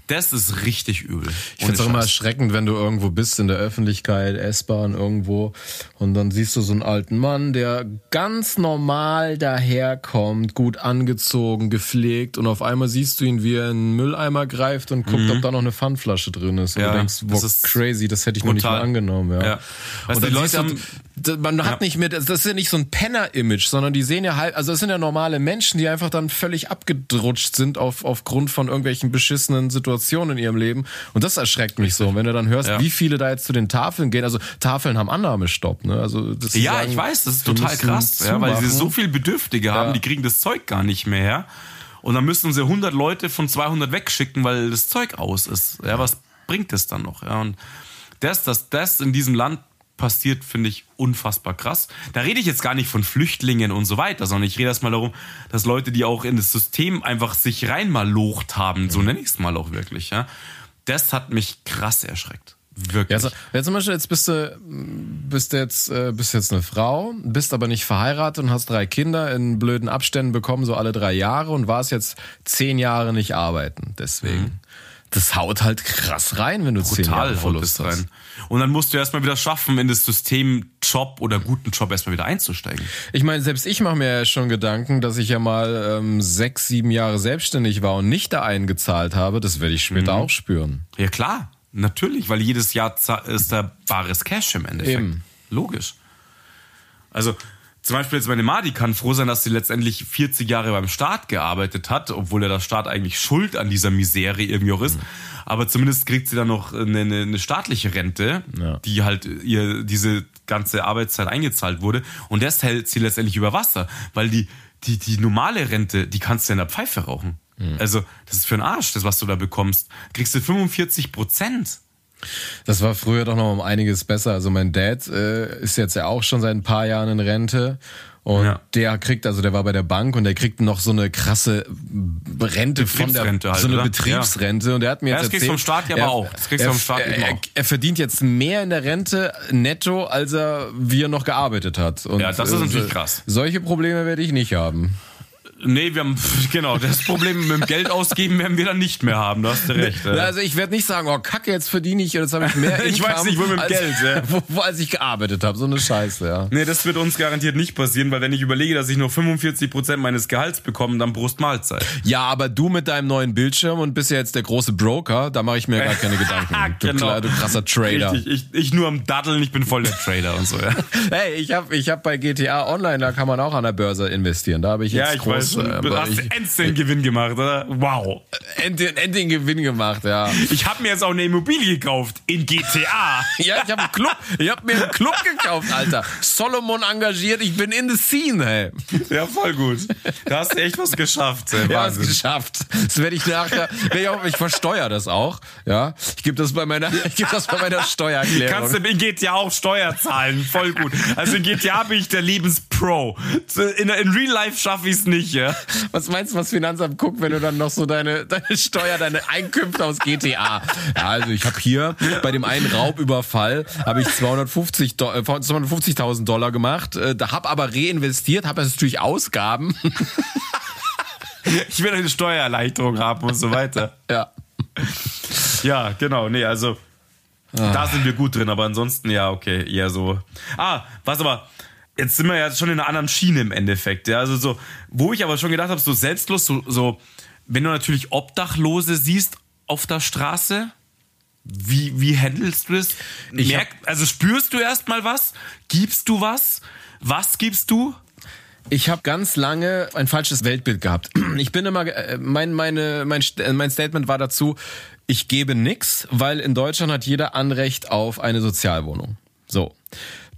S1: Das ist richtig übel.
S2: Ich finde es auch immer erschreckend, wenn du irgendwo bist in der Öffentlichkeit, S-Bahn irgendwo und dann siehst du so einen alten Mann, der ganz normal daherkommt, gut angezogen, gepflegt und auf einmal siehst du ihn, wie er in einen Mülleimer greift und guckt, mhm. ob da noch eine Pfandflasche drin ist. Und ja, du denkst, wow, das ist crazy, das hätte ich brutal. mir nicht mal angenommen. Ja. ja.
S1: Weißt und die Leute haben
S2: man hat nicht mehr, das ist ja nicht so ein Penner-Image, sondern die sehen ja halt, also es sind ja normale Menschen, die einfach dann völlig abgedrutscht sind auf, aufgrund von irgendwelchen beschissenen Situationen in ihrem Leben. Und das erschreckt mich so. Und wenn du dann hörst, ja. wie viele da jetzt zu den Tafeln gehen, also Tafeln haben Annahmestopp, ne? Also
S1: das ja, sagen, ich weiß, das ist total krass, ja, weil sie so viel Bedürftige haben, die kriegen das Zeug gar nicht mehr her. Und dann müssen sie 100 Leute von 200 wegschicken, weil das Zeug aus ist. Ja, was bringt es dann noch? Ja, und das, dass das in diesem Land passiert, finde ich unfassbar krass. Da rede ich jetzt gar nicht von Flüchtlingen und so weiter, sondern ich rede erstmal darum, dass Leute, die auch in das System einfach sich reinmalocht haben, so nenne ich es mal auch wirklich, ja. Das hat mich krass erschreckt. Wirklich.
S2: Ja, also, ja, zum Beispiel, jetzt bist du, bist jetzt, äh, bist jetzt eine Frau, bist aber nicht verheiratet und hast drei Kinder in blöden Abständen bekommen, so alle drei Jahre und warst jetzt zehn Jahre nicht arbeiten. Deswegen. Mhm das haut halt krass rein, wenn du Brutal zehn Jahre Verlust. Rein.
S1: Und dann musst du erstmal wieder schaffen, in das System Job oder guten Job erstmal wieder einzusteigen.
S2: Ich meine, selbst ich mache mir ja schon Gedanken, dass ich ja mal ähm, sechs, sieben Jahre selbstständig war und nicht da eingezahlt habe. Das werde ich später mhm. auch spüren.
S1: Ja klar, natürlich, weil jedes Jahr ist da bares Cash im Endeffekt. Eben. Logisch. Also zum Beispiel jetzt meine Madi kann froh sein, dass sie letztendlich 40 Jahre beim Staat gearbeitet hat, obwohl ja der Staat eigentlich schuld an dieser Misere irgendwie auch ist. Mhm. Aber zumindest kriegt sie dann noch eine, eine staatliche Rente, ja. die halt ihr diese ganze Arbeitszeit eingezahlt wurde. Und das hält sie letztendlich über Wasser, weil die, die, die normale Rente, die kannst du in der Pfeife rauchen. Mhm. Also, das ist für einen Arsch, das, was du da bekommst. Kriegst du 45 Prozent.
S2: Das war früher doch noch um einiges besser. Also mein Dad äh, ist jetzt ja auch schon seit ein paar Jahren in Rente. Und ja. der kriegt, also der war bei der Bank und der kriegt noch so eine krasse Rente von der, halt, so eine oder? Betriebsrente. Ja. Und der hat mir jetzt ja, das
S1: erzählt, vom Staat ja aber auch. Das kriegst
S2: er,
S1: vom Staat
S2: er, auch. er verdient jetzt mehr in der Rente netto, als er, wie er noch gearbeitet hat. Und,
S1: ja, das ist natürlich äh, krass.
S2: Solche Probleme werde ich nicht haben.
S1: Nee, wir haben, genau, das Problem mit dem Geld ausgeben werden wir dann nicht mehr haben, da hast du recht.
S2: Ja. Also ich werde nicht sagen, oh Kacke, jetzt verdiene ich, jetzt habe ich mehr
S1: Ich weiß nicht, wo mit dem als, Geld, ja.
S2: wo, wo, als ich gearbeitet habe, so eine Scheiße, ja.
S1: Nee, das wird uns garantiert nicht passieren, weil wenn ich überlege, dass ich nur 45 Prozent meines Gehalts bekomme, dann Brustmahlzeit.
S2: Ja, aber du mit deinem neuen Bildschirm und bist ja jetzt der große Broker, da mache ich mir gar keine Gedanken. Du, genau. du krasser Trader.
S1: Richtig, ich, ich nur am Daddeln, ich bin voll der Trader und so, ja.
S2: hey, ich habe ich hab bei GTA Online, da kann man auch an der Börse investieren, da habe ich jetzt
S1: ja, ich groß, äh, endlich Gewinn gemacht, oder? Wow.
S2: Endlich, endlich Gewinn gemacht, ja.
S1: Ich habe mir jetzt auch eine Immobilie gekauft in GTA.
S2: ja, ich habe einen Club, ich habe mir einen Club gekauft, Alter. Solomon engagiert, ich bin in the scene, hey.
S1: Ja, voll gut. Da hast du echt was geschafft, ey.
S2: Ja, was geschafft. Das werde ich nachher, ich, auch, ich versteuere das auch, ja. Ich gebe das bei meiner, ich gebe das bei meiner Steuererklärung.
S1: Kannst du in GTA auch Steuer zahlen, voll gut. Also in GTA bin ich der Lebenspro. In, in Real Life schaffe ich es nicht, ja.
S2: Was meinst du, was Finanzamt guckt, wenn du dann noch so deine, deine Steuer, deine Einkünfte aus GTA. Ja, also ich habe hier bei dem einen Raubüberfall habe ich 250 250.000 Dollar gemacht, äh, da habe aber reinvestiert, habe natürlich Ausgaben.
S1: ich will eine Steuererleichterung haben und so weiter.
S2: Ja.
S1: Ja, genau. Nee, also ah. da sind wir gut drin, aber ansonsten ja, okay, eher so. Ah, was aber jetzt sind wir ja schon in einer anderen Schiene im Endeffekt. Ja, also so, wo ich aber schon gedacht habe, so selbstlos, so, so, wenn du natürlich Obdachlose siehst auf der Straße, wie, wie handelst du? Merk, also spürst du erstmal was? Gibst du was? Was gibst du?
S2: Ich habe ganz lange ein falsches Weltbild gehabt. Ich bin immer, äh, mein, meine, mein, mein Statement war dazu, ich gebe nix, weil in Deutschland hat jeder Anrecht auf eine Sozialwohnung. So.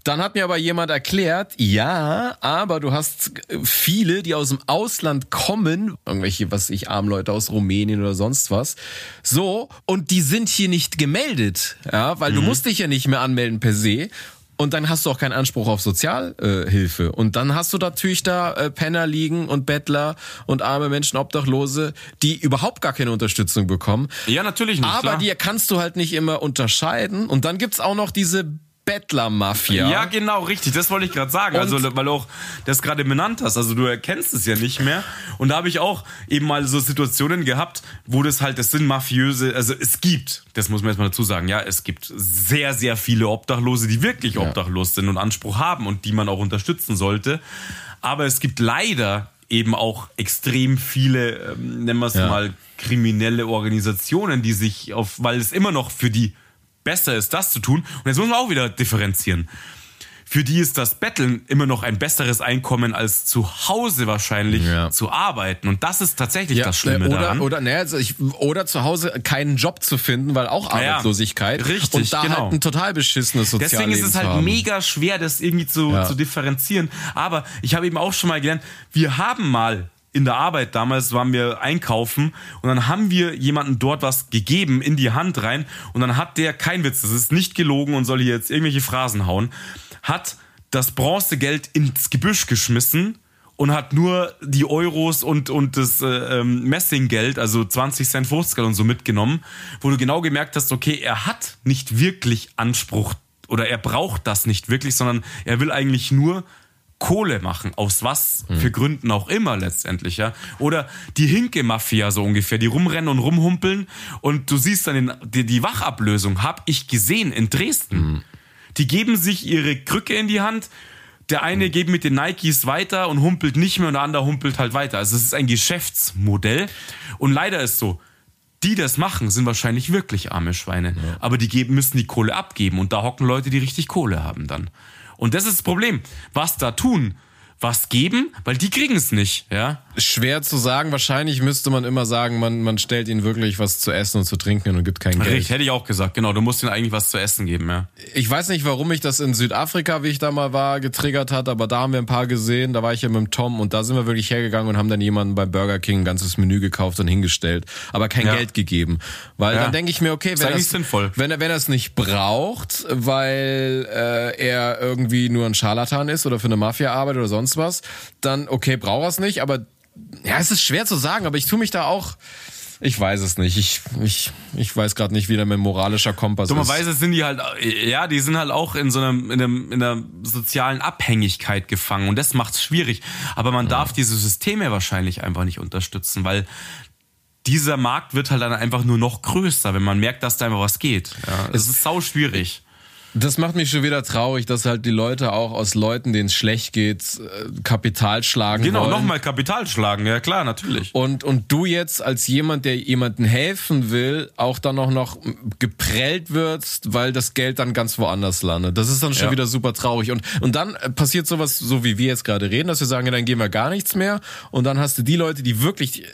S2: Dann hat mir aber jemand erklärt, ja, aber du hast viele, die aus dem Ausland kommen, irgendwelche, was ich, Armleute aus Rumänien oder sonst was. So, und die sind hier nicht gemeldet, ja, weil mhm. du musst dich ja nicht mehr anmelden per se. Und dann hast du auch keinen Anspruch auf Sozialhilfe. Äh, und dann hast du natürlich da äh, Penner liegen und Bettler und arme Menschen, Obdachlose, die überhaupt gar keine Unterstützung bekommen.
S1: Ja, natürlich nicht.
S2: Aber klar. die kannst du halt nicht immer unterscheiden. Und dann gibt's auch noch diese Bettler-Mafia.
S1: Ja, genau, richtig. Das wollte ich gerade sagen.
S2: Und-
S1: also, weil du auch das gerade benannt hast. Also, du erkennst es ja nicht mehr. Und da habe ich auch eben mal so Situationen gehabt, wo das halt, das sind mafiöse, also es gibt, das muss man jetzt mal dazu sagen, ja, es gibt sehr, sehr viele Obdachlose, die wirklich obdachlos sind und Anspruch haben und die man auch unterstützen sollte. Aber es gibt leider eben auch extrem viele, ähm, nennen wir es
S2: Ja.
S1: mal, kriminelle Organisationen, die sich auf, weil es immer noch für die besser ist, das zu tun. Und jetzt muss man auch wieder differenzieren. Für die ist das Betteln immer noch ein besseres Einkommen als zu Hause wahrscheinlich
S2: Ja.
S1: zu arbeiten. Und das ist tatsächlich das Schlimme
S2: oder,
S1: daran.
S2: Oder, naja, also ich, oder zu Hause keinen Job zu finden, weil auch
S1: Ja,
S2: Arbeitslosigkeit.
S1: richtig,
S2: Und da
S1: genau.
S2: halt ein total beschissenes Sozialleben
S1: Deswegen ist es halt
S2: haben.
S1: mega schwer, das irgendwie zu,
S2: Ja.
S1: zu differenzieren. Aber ich habe eben auch schon mal gelernt, wir haben mal in der Arbeit damals waren wir einkaufen und dann haben wir jemanden dort was gegeben in die Hand rein und dann hat der, kein Witz, das ist nicht gelogen und soll hier jetzt irgendwelche Phrasen hauen, hat das Bronzegeld ins Gebüsch geschmissen und hat nur die Euros und, und das äh, ähm, Messinggeld, also 20 Cent, 50 Cent und so mitgenommen, wo du genau gemerkt hast, okay, er hat nicht wirklich Anspruch oder er braucht das nicht wirklich, sondern er will eigentlich nur Kohle machen, aus was für Gründen auch immer letztendlich, ja. Oder die Hinke-Mafia so ungefähr, die rumrennen und rumhumpeln und du siehst dann den, die, die Wachablösung, hab ich gesehen in Dresden. Die geben sich ihre Krücke in die Hand, der eine geht mit den Nikes weiter und humpelt nicht mehr und der andere humpelt halt weiter. Also es ist ein Geschäftsmodell und leider ist so, die das machen, sind wahrscheinlich wirklich arme Schweine. Aber die geben, müssen die Kohle abgeben und da hocken Leute, die richtig Kohle haben dann. Und das ist das Problem. Was da tun? Was geben? Weil die kriegen es nicht, ja.
S2: Schwer zu sagen. Wahrscheinlich müsste man immer sagen, man, man stellt ihnen wirklich was zu essen und zu trinken und gibt kein Geld.
S1: Richtig, hätte ich auch gesagt. Genau, du musst ihnen eigentlich was zu essen geben, ja.
S2: Ich weiß nicht, warum mich das in Südafrika, wie ich da mal war, getriggert hat, aber da haben wir ein paar gesehen. Da war ich ja mit dem Tom und da sind wir wirklich hergegangen und haben dann jemanden bei Burger King ein ganzes Menü gekauft und hingestellt, aber kein
S1: Ja.
S2: Geld gegeben. Weil
S1: Ja.
S2: dann denke ich mir, okay, wenn das,
S1: sinnvoll.
S2: wenn er wenn er es nicht braucht, weil äh, er irgendwie nur ein Scharlatan ist oder für eine Mafia arbeitet oder sonst was, dann okay, braucht er es nicht, aber ja, es ist schwer zu sagen, aber ich tue mich da auch ich weiß es nicht. Ich, ich, ich weiß gerade nicht, wie da mein moralischer Kompass ist.
S1: Dummerweise sind die halt, ja, die sind halt auch in so einem, in, einem, in einer sozialen Abhängigkeit gefangen und das macht's schwierig. Aber man darf diese Systeme wahrscheinlich einfach nicht unterstützen, weil dieser Markt wird halt dann einfach nur noch größer, wenn man merkt, dass da einfach was geht. Ja, es ist sau schwierig.
S2: Das macht mich schon wieder traurig, dass halt die Leute auch aus Leuten, denen es schlecht geht, äh, Kapital schlagen
S1: Genau,
S2: wollen.
S1: nochmal Kapital schlagen, ja klar, natürlich.
S2: Und, und du jetzt als jemand, der jemandem helfen will, auch dann auch noch geprellt wirst, weil das Geld dann ganz woanders landet. Das ist dann schon
S1: Ja.
S2: wieder super traurig. Und, und dann äh, passiert sowas, so wie wir jetzt gerade reden, dass wir sagen, ja, dann gehen wir gar nichts mehr. Und dann hast du die Leute, die wirklich äh,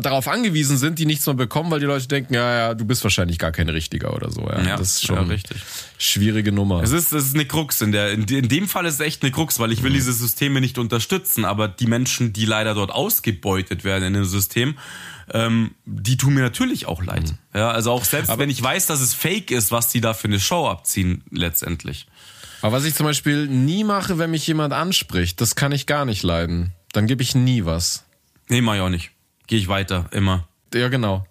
S2: darauf angewiesen sind, die nichts mehr bekommen, weil die Leute denken, ja, ja, du bist wahrscheinlich gar kein Richtiger oder so. Ja,
S1: Ja,
S2: das ist schon
S1: ja, richtig.
S2: schwierige Nummer.
S1: Es ist, es ist eine Krux. In, der, in, in dem Fall ist es echt eine Krux, weil ich will diese Systeme nicht unterstützen, aber die Menschen, die leider dort ausgebeutet werden in dem System, ähm, die tun mir natürlich auch leid. Ja, also auch selbst wenn ich weiß, dass es fake ist, was die da für eine Show abziehen, letztendlich.
S2: Aber was ich zum Beispiel nie mache, wenn mich jemand anspricht, das kann ich gar nicht leiden. Dann gebe ich nie was.
S1: Nee, mach ich auch nicht. Gehe ich weiter, immer.
S2: Ja, genau.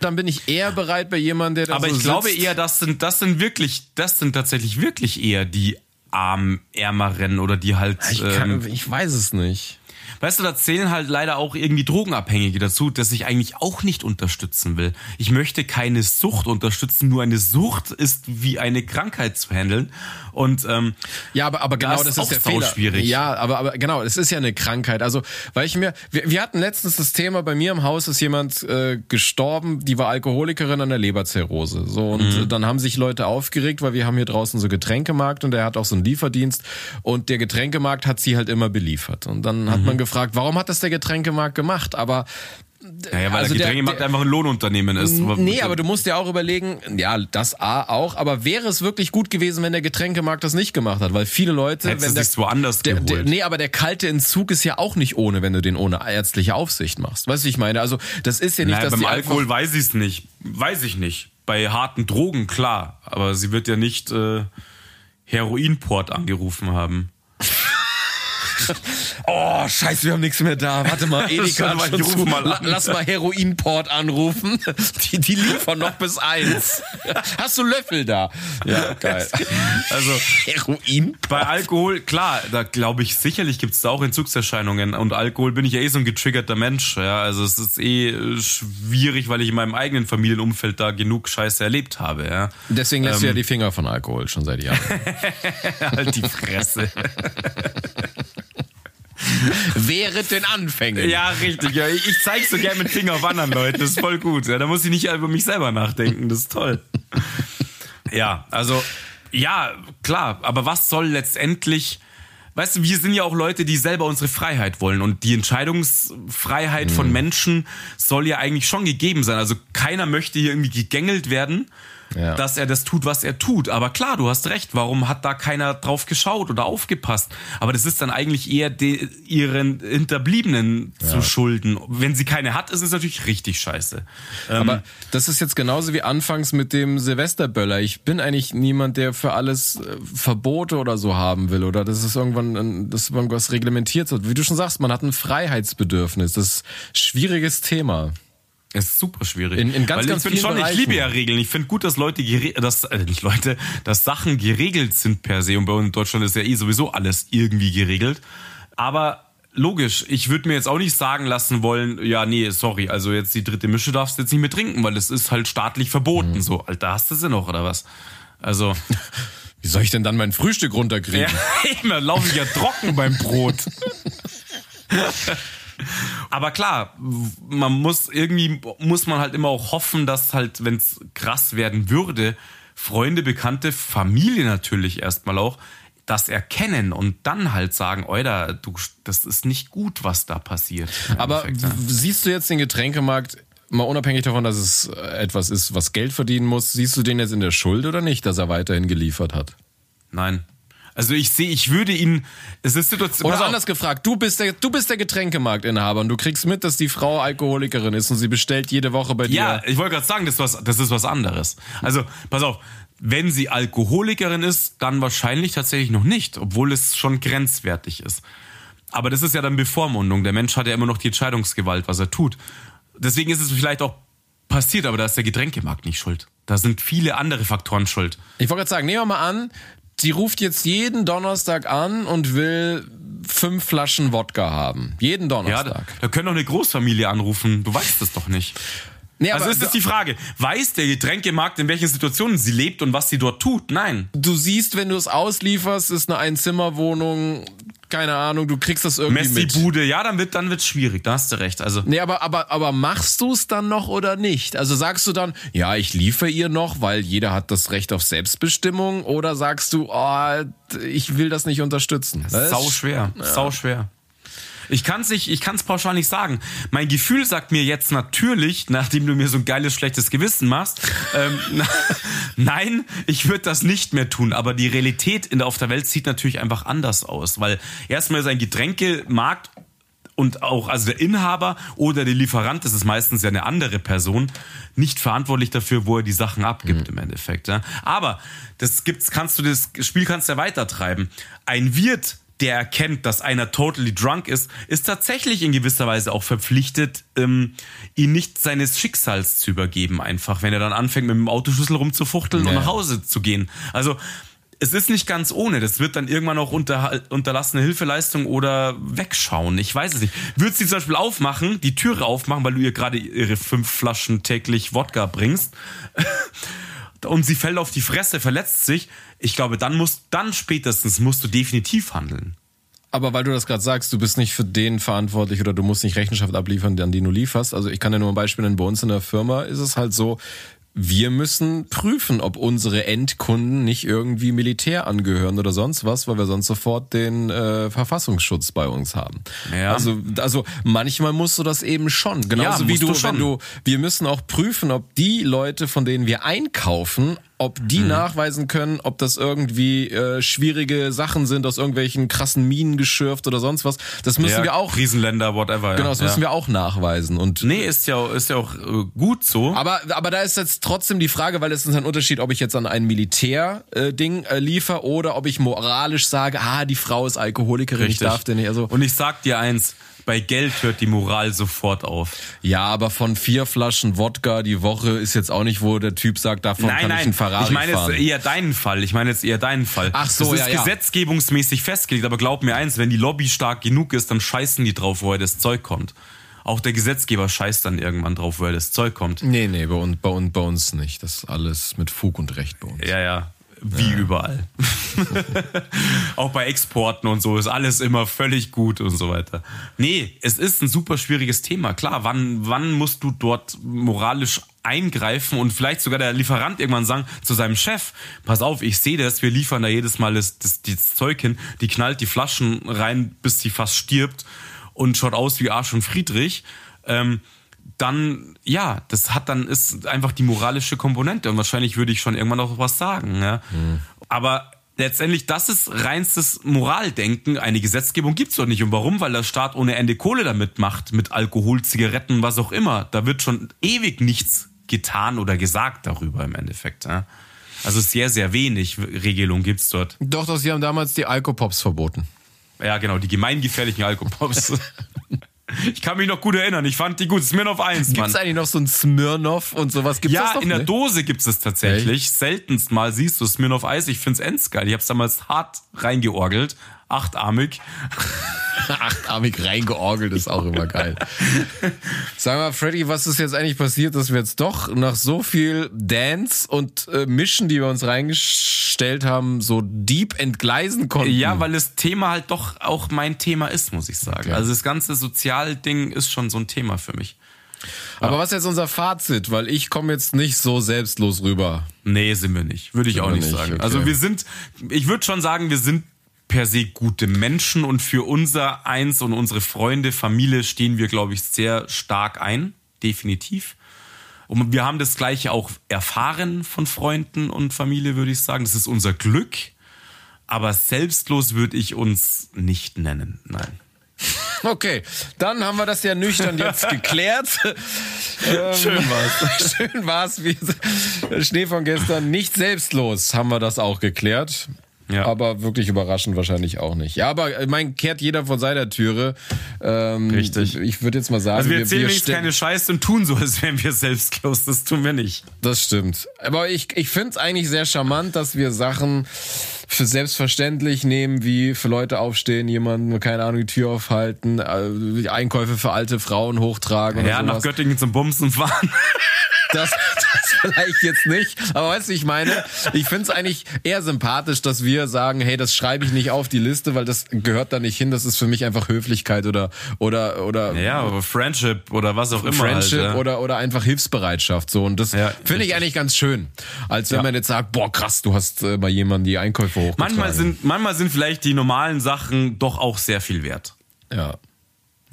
S2: Dann bin ich eher bereit bei jemandem, der da
S1: Aber
S2: so
S1: ich glaube
S2: sitzt.
S1: eher, das sind, das sind wirklich, das sind tatsächlich wirklich eher die armen, ärmeren oder die halt.
S2: Ich,
S1: ähm,
S2: kann, ich weiß es nicht.
S1: Weißt du, da zählen halt leider auch irgendwie Drogenabhängige dazu, das ich eigentlich auch nicht unterstützen will. Ich möchte keine Sucht unterstützen, nur eine Sucht ist wie eine Krankheit zu handeln. Und ähm,
S2: Ja, aber, aber genau, das
S1: auch
S2: ist der Fehler.
S1: schwierig.
S2: Ja, aber, aber genau, es ist ja eine Krankheit. Also, weil ich mir, wir, wir hatten letztens das Thema, bei mir im Haus ist jemand äh, gestorben, die war Alkoholikerin an der Leberzirrhose. So, und
S1: Mhm.
S2: dann haben sich Leute aufgeregt, weil wir haben hier draußen so Getränkemarkt und der hat auch so einen Lieferdienst und der Getränkemarkt hat sie halt immer beliefert. Und dann hat
S1: Mhm.
S2: man gefragt, warum hat das der Getränkemarkt gemacht? Aber
S1: naja, weil
S2: Also
S1: der
S2: der-
S1: Getränkemarkt
S2: der-
S1: einfach ein Lohnunternehmen ist.
S2: Nee, aber du musst dir auch überlegen, ja, das A auch, aber wäre es wirklich gut gewesen, wenn der Getränkemarkt das nicht gemacht hat? Weil viele Leute,
S1: Hättest
S2: wenn der,
S1: sich's woanders
S2: der, der,
S1: geholt.
S2: Nee, aber der kalte Entzug ist ja auch nicht ohne, wenn du den ohne ärztliche Aufsicht machst. Weißt du, ich meine? Also, das ist ja nicht,
S1: naja,
S2: dass
S1: beim Alkohol weiß ich es nicht. Weiß ich nicht. Bei harten Drogen, klar. Aber sie wird ja nicht äh, Heroinport angerufen haben.
S2: Oh, scheiße, wir haben nichts mehr da. Warte mal, Edeka hat schon zu.
S1: mal an.
S2: Lass mal Heroinport anrufen. Die, die liefern noch bis eins. Hast du Löffel da? Ja, geil.
S1: Also
S2: Heroin?
S1: bei Alkohol, klar, da glaube ich, sicherlich gibt's da auch Entzugserscheinungen. Und Alkohol bin ich ja eh so ein getriggerter Mensch. Ja, also es ist eh äh, schwierig, weil ich in meinem eigenen Familienumfeld da genug Scheiße erlebt habe. Ja.
S2: Deswegen lässt du ja die Finger von Alkohol schon seit Jahren.
S1: halt die Fresse.
S2: Während den Anfängen.
S1: Ja, richtig. Ja. Ich, ich zeig so gerne mit Finger auf anderen Leuten. Das ist voll gut. Ja, da muss ich nicht über mich selber nachdenken. Das ist toll. Ja, also, ja, klar. Aber was soll letztendlich. Weißt du, wir sind ja auch Leute, die selber unsere Freiheit wollen. Und die Entscheidungsfreiheit von Menschen soll ja eigentlich schon gegeben sein. Also keiner möchte hier irgendwie gegängelt werden,
S2: Ja.
S1: dass er das tut, was er tut. Aber klar, du hast recht. Warum hat da keiner drauf geschaut oder aufgepasst? Aber das ist dann eigentlich eher de, ihren Hinterbliebenen zu schulden. Wenn sie keine hat, ist es natürlich richtig scheiße. Ähm,
S2: Aber das ist jetzt genauso wie anfangs mit dem Silvesterböller. Ich bin eigentlich niemand, der für alles äh, Verbote oder so haben will oder das ist irgendwann, ein- das irgendwas reglementiert wird. Wie du schon sagst, man hat ein Freiheitsbedürfnis. Das ist ein schwieriges Thema.
S1: Es ist super schwierig.
S2: In- in ganz,
S1: Weil
S2: ganz
S1: ich bin schon, ich
S2: Bereichen.
S1: liebe ja Regeln. Ich finde gut, dass Leute, dass, äh, nicht Leute, dass Sachen geregelt sind per se. Und bei uns in Deutschland ist ja eh sowieso alles irgendwie geregelt. Aber logisch, ich würde mir jetzt auch nicht sagen lassen wollen, ja, nee, sorry, also jetzt die dritte Mische darfst du jetzt nicht mehr trinken, weil es ist halt staatlich verboten.
S2: Mhm.
S1: So, Alter, hast du sie noch oder was? Also,
S2: Wie soll ich denn dann mein Frühstück runterkriegen?
S1: ja, immer laufe ich ja trocken beim Brot. Aber klar, man muss irgendwie, muss man halt immer auch hoffen, dass halt, wenn es krass werden würde, Freunde, Bekannte, Familie natürlich erstmal auch, das erkennen und dann halt sagen, Oida, du, das ist nicht gut, was da passiert.
S2: Aber
S1: ja.
S2: w- siehst du jetzt den Getränkemarkt, mal unabhängig davon, dass es äh, etwas ist, was Geld verdienen muss, siehst du den jetzt in der Schuld oder nicht, dass er weiterhin geliefert hat?
S1: Nein. Also ich sehe, ich würde ihn, es ist Situation.
S2: Oder anders gefragt, du bist der, du bist der Getränkemarktinhaber und du kriegst mit, dass die Frau Alkoholikerin ist und sie bestellt jede Woche bei dir.
S1: Ja, ich wollte gerade sagen, das ist, was, das ist was anderes. Also, pass auf, wenn sie Alkoholikerin ist, dann wahrscheinlich tatsächlich noch nicht, obwohl es schon grenzwertig ist. Aber das ist ja dann Bevormundung. Der Mensch hat ja immer noch die Entscheidungsgewalt, was er tut. Deswegen ist es vielleicht auch passiert, aber da ist der Getränkemarkt nicht schuld. Da sind viele andere Faktoren schuld.
S2: Ich wollte gerade sagen, nehmen wir mal an, sie ruft jetzt jeden Donnerstag an und will fünf Flaschen Wodka haben. Jeden
S1: Ja, da,
S2: Donnerstag.
S1: da können doch eine Großfamilie anrufen. Du weißt es doch nicht.
S2: nee,
S1: Also ist es die Frage, weiß der Getränkemarkt, in welchen Situationen sie lebt und was sie dort tut? Nein.
S2: du siehst, wenn du es auslieferst, ist eine Einzimmerwohnung, keine Ahnung, du kriegst das irgendwie mit.
S1: Messi-Bude, ja, dann wird dann wird's schwierig, da hast du recht. Also
S2: Nee, aber, aber, aber machst du es dann noch oder nicht? Also sagst du dann, ja, ich liefere ihr noch, weil jeder hat das Recht auf Selbstbestimmung? Oder sagst du, oh, ich will das nicht unterstützen? Das
S1: sau schwer, sau schwer. Ich kann's nicht, ich kann's pauschal nicht sagen. Mein Gefühl sagt mir jetzt natürlich, nachdem du mir so ein geiles schlechtes Gewissen machst, ähm, na, nein, ich würde das nicht mehr tun. Aber die Realität in der, auf der Welt sieht natürlich einfach anders aus, weil erstmal ist ein Getränkemarkt und auch also der Inhaber oder der Lieferant, das ist meistens ja eine andere Person, nicht verantwortlich dafür, wo er die Sachen abgibt im Endeffekt. Ja. Aber das gibt's, kannst du das Spiel kannst du ja weitertreiben. Ein Wirt, der erkennt, dass einer totally drunk ist, ist tatsächlich in gewisser Weise auch verpflichtet, ähm, ihn nicht seines Schicksals zu übergeben, einfach, wenn er dann anfängt, mit dem Autoschlüssel rumzufuchteln und
S2: Ja.
S1: nach Hause zu gehen. Also es ist nicht ganz ohne. Das wird dann irgendwann auch unter, unterlassene Hilfeleistung oder wegschauen. Ich weiß es nicht. Würdest sie zum Beispiel aufmachen, die Türe aufmachen, weil du ihr gerade ihre fünf Flaschen täglich Wodka bringst und sie fällt auf die Fresse, verletzt sich. Ich glaube, dann musst, dann spätestens musst du definitiv handeln.
S2: Aber weil du das gerade sagst, du bist nicht für den verantwortlich oder du musst nicht Rechenschaft abliefern, an die du lieferst. Also ich kann dir nur ein Beispiel nennen, bei uns in der Firma ist es halt so, wir müssen prüfen, ob unsere Endkunden nicht irgendwie Militär angehören oder sonst was, weil wir sonst sofort den äh, Verfassungsschutz bei uns haben.
S1: Ja.
S2: Also, also manchmal musst du das eben schon. Genauso
S1: Ja,
S2: wie du,
S1: du schon.
S2: wenn du, wir müssen auch prüfen, ob die Leute, von denen wir einkaufen, ob die
S1: Mhm.
S2: nachweisen können, ob das irgendwie äh, schwierige Sachen sind, aus irgendwelchen krassen Minen geschürft oder sonst was. Das müssen
S1: ja,
S2: wir auch,
S1: Krisenländer, whatever.
S2: genau,
S1: ja.
S2: das müssen
S1: ja.
S2: wir auch nachweisen. Und
S1: Nee, ist ja, ist ja auch äh, gut so.
S2: aber, aber da ist jetzt trotzdem die Frage, weil es ist ein Unterschied, ob ich jetzt an ein Militär-Ding äh, liefer oder ob ich moralisch sage, ah, die Frau ist Alkoholikerin, ich darf den nicht. Also,
S1: Und ich sag dir eins, bei Geld hört die Moral sofort auf.
S2: ja, aber von vier Flaschen Wodka die Woche ist jetzt auch nicht, wo der Typ sagt, davon
S1: Nein,
S2: kann ich
S1: nein,
S2: einen Ferrari
S1: ich meine
S2: fahren.
S1: jetzt eher deinen Fall. Ich meine jetzt eher deinen Fall.
S2: Ach so,
S1: das
S2: ja,
S1: ist
S2: ja.
S1: gesetzgebungsmäßig festgelegt, aber glaub mir eins, wenn die Lobby stark genug ist, dann scheißen die drauf, woher das Zeug kommt. Auch der Gesetzgeber scheißt dann irgendwann drauf, woher das Zeug kommt.
S2: Nee, nee, bei uns, bei, uns, bei uns nicht. Das ist alles mit Fug und Recht bei uns.
S1: Ja, ja. Wie überall. Auch bei Exporten und so ist alles immer völlig gut und so weiter. Nee, es ist ein super schwieriges Thema. Klar, wann, wann musst du dort moralisch eingreifen und vielleicht sogar der Lieferant irgendwann sagen zu seinem Chef, pass auf, ich sehe das, wir liefern da jedes Mal das, das, das Zeug hin, die knallt die Flaschen rein, bis sie fast stirbt und schaut aus wie Arsch und Friedrich. Ähm, dann, ja, das hat dann, ist einfach die moralische Komponente und wahrscheinlich würde ich schon irgendwann noch was sagen, ja. Aber letztendlich, das ist reinstes Moraldenken. Eine Gesetzgebung gibt's doch nicht. Und warum? Weil der Staat ohne Ende Kohle damit macht, mit Alkohol, Zigaretten, was auch immer. Da wird schon ewig nichts getan oder gesagt darüber im Endeffekt, ja. Also sehr, sehr wenig Regelung gibt's dort.
S2: Doch, doch, sie haben damals die Alkopops verboten.
S1: Ja, genau, die gemeingefährlichen Alkopops. ich kann mich noch gut erinnern, ich fand die gut. Smirnoff 1,
S2: Gibt
S1: Mann.
S2: es eigentlich noch so ein Smirnoff und sowas? Gibt's das
S1: Ja,
S2: noch?
S1: in der
S2: Nee?
S1: Dose gibt's es tatsächlich. Seltenst mal siehst du Smirnoff Eis. Ich find's endgeil. Ich hab's damals hart reingeorgelt. Achtarmig.
S2: Achtarmig reingeorgelt ist auch immer geil. Sag mal, Freddy, was ist jetzt eigentlich passiert, dass wir jetzt doch nach so viel Dance und äh, Mischen, die wir uns reingestellt haben, so deep entgleisen konnten?
S1: Ja, weil das Thema halt doch auch mein Thema ist, muss ich sagen.
S2: Okay.
S1: Also das ganze Sozialding ist schon so ein Thema für mich.
S2: Aber was ist jetzt unser Fazit? Weil ich komme jetzt nicht so selbstlos rüber.
S1: Nee, sind wir nicht. Würde ich
S2: Sind
S1: auch nicht
S2: nicht,
S1: sagen.
S2: okay.
S1: Also wir sind, ich würde schon sagen, wir sind per se gute Menschen und für unser Eins und unsere Freunde, Familie stehen wir, glaube ich, sehr stark ein. Definitiv. Und wir haben das Gleiche auch erfahren von Freunden und Familie, würde ich sagen. Das ist unser Glück. Aber selbstlos würde ich uns nicht nennen. Nein.
S2: Okay, dann haben wir das ja nüchtern jetzt geklärt. Ähm,
S1: Schön war's.
S2: Schön war's. Wie Schnee von gestern. Nicht selbstlos haben wir das auch geklärt.
S1: Ja.
S2: Aber wirklich überraschend wahrscheinlich auch nicht. Ja, aber ich mein, kehrt jeder von seiner Türe. Ähm,
S1: Richtig.
S2: Ich würde jetzt mal sagen,
S1: Also wir erzählen jetzt
S2: ste-
S1: keine Scheiße und tun so, als wären wir selbstlos. Das tun wir nicht.
S2: Das stimmt. Aber ich, ich finde es eigentlich sehr charmant, dass wir Sachen für selbstverständlich nehmen, wie für Leute aufstehen, jemanden, keine Ahnung, die Tür aufhalten, äh, Einkäufe für alte Frauen hochtragen
S1: Ja, nach. Göttingen zum Bumsen fahren.
S2: Das, das vielleicht jetzt nicht. Aber weißt du, ich meine, ich finde es eigentlich eher sympathisch, dass wir sagen, hey, das schreibe ich nicht auf die Liste, weil das gehört da nicht hin. Das ist für mich einfach Höflichkeit oder oder oder
S1: Ja, aber Friendship oder was auch immer.
S2: Friendship
S1: halt, ja.
S2: oder oder einfach Hilfsbereitschaft so und das
S1: Ja,
S2: finde ich eigentlich ganz schön, als wenn
S1: Ja.
S2: man jetzt sagt, boah krass, du hast äh, bei jemandem die Einkäufe hochgetragen.
S1: Manchmal sind, manchmal sind vielleicht die normalen Sachen doch auch sehr viel wert.
S2: ja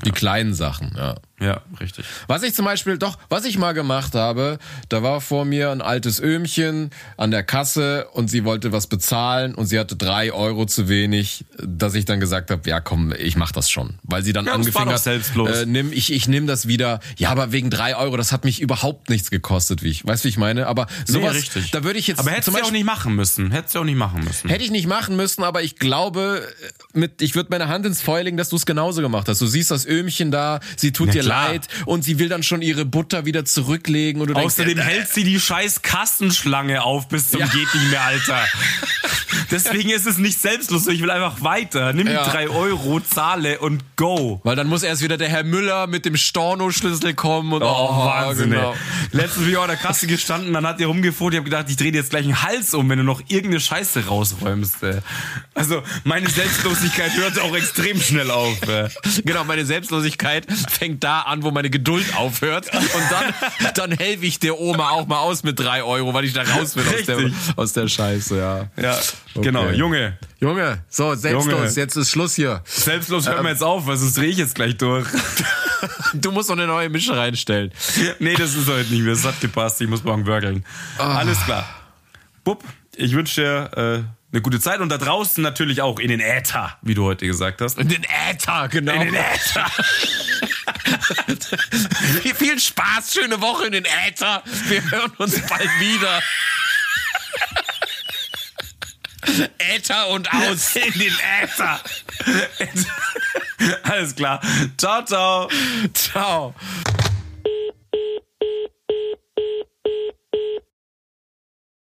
S2: die kleinen Sachen, ja.
S1: Ja, richtig.
S2: Was ich zum Beispiel, doch, was ich mal gemacht habe, da war vor mir ein altes Öhmchen an der Kasse und sie wollte was bezahlen und sie hatte drei Euro zu wenig, dass ich dann gesagt habe, ja komm, ich mach das schon. Weil sie dann
S1: Ja,
S2: angefangen hat, äh, nimm, ich, ich nimm das wieder. Ja, aber wegen drei Euro, das hat mich überhaupt nichts gekostet, wie ich, weißt du, wie ich meine? Aber sowas,
S1: nee, richtig.
S2: da würde ich jetzt
S1: Aber hättest du auch nicht machen müssen. Hättest du auch nicht machen müssen.
S2: Hätte ich nicht machen müssen, aber ich glaube, mit, ich würde meine Hand ins Feuer legen, dass du es genauso gemacht hast. Du siehst das Öhmchen da, sie tut
S1: Na
S2: dir
S1: klar.
S2: leid und sie will dann schon ihre Butter wieder zurücklegen und du denkst,
S1: Außerdem
S2: äh,
S1: hält sie die scheiß Kassenschlange auf bis zum
S2: Ja.
S1: geht nicht mehr, Alter. Deswegen ist es nicht selbstlos. Ich will einfach weiter. Nimm
S2: Ja.
S1: die drei Euro, zahle und go.
S2: Weil dann muss erst wieder der Herr Müller mit dem Storno-Schlüssel kommen und
S1: Oh, Wahnsinn,
S2: genau.
S1: ey. Letztens bin ich auch an der Kasse gestanden, dann hat die rumgefuhrt, ich habe gedacht, ich drehe dir jetzt gleich einen Hals um, wenn du noch irgendeine Scheiße rausräumst. Ey. Also, meine Selbstlosigkeit hört auch extrem schnell auf. Ey.
S2: Genau, meine Selbstlosigkeit fängt da an, wo meine Geduld aufhört. Und dann, dann helfe ich der Oma auch mal aus mit drei Euro, weil ich da raus will aus der, aus der Scheiße, ja.
S1: Ja, genau.
S2: Okay.
S1: Junge,
S2: Junge, so, selbstlos,
S1: Junge.
S2: jetzt ist Schluss hier.
S1: selbstlos hör mir jetzt auf, weil sonst drehe ich jetzt gleich durch.
S2: Du musst noch eine neue Mische reinstellen.
S1: nee, das ist heute nicht mehr. Das hat gepasst. Ich muss morgen würgeln. Alles klar. Bub, ich wünsche dir äh, eine gute Zeit und da draußen natürlich auch in den Äther, wie du heute gesagt hast.
S2: In den Äther, genau.
S1: In den Äther.
S2: Viel Spaß, schöne Woche in den Äther. Wir hören uns bald wieder. Äther und aus.
S1: In den Äther. Alles klar. Ciao, ciao.
S2: Ciao.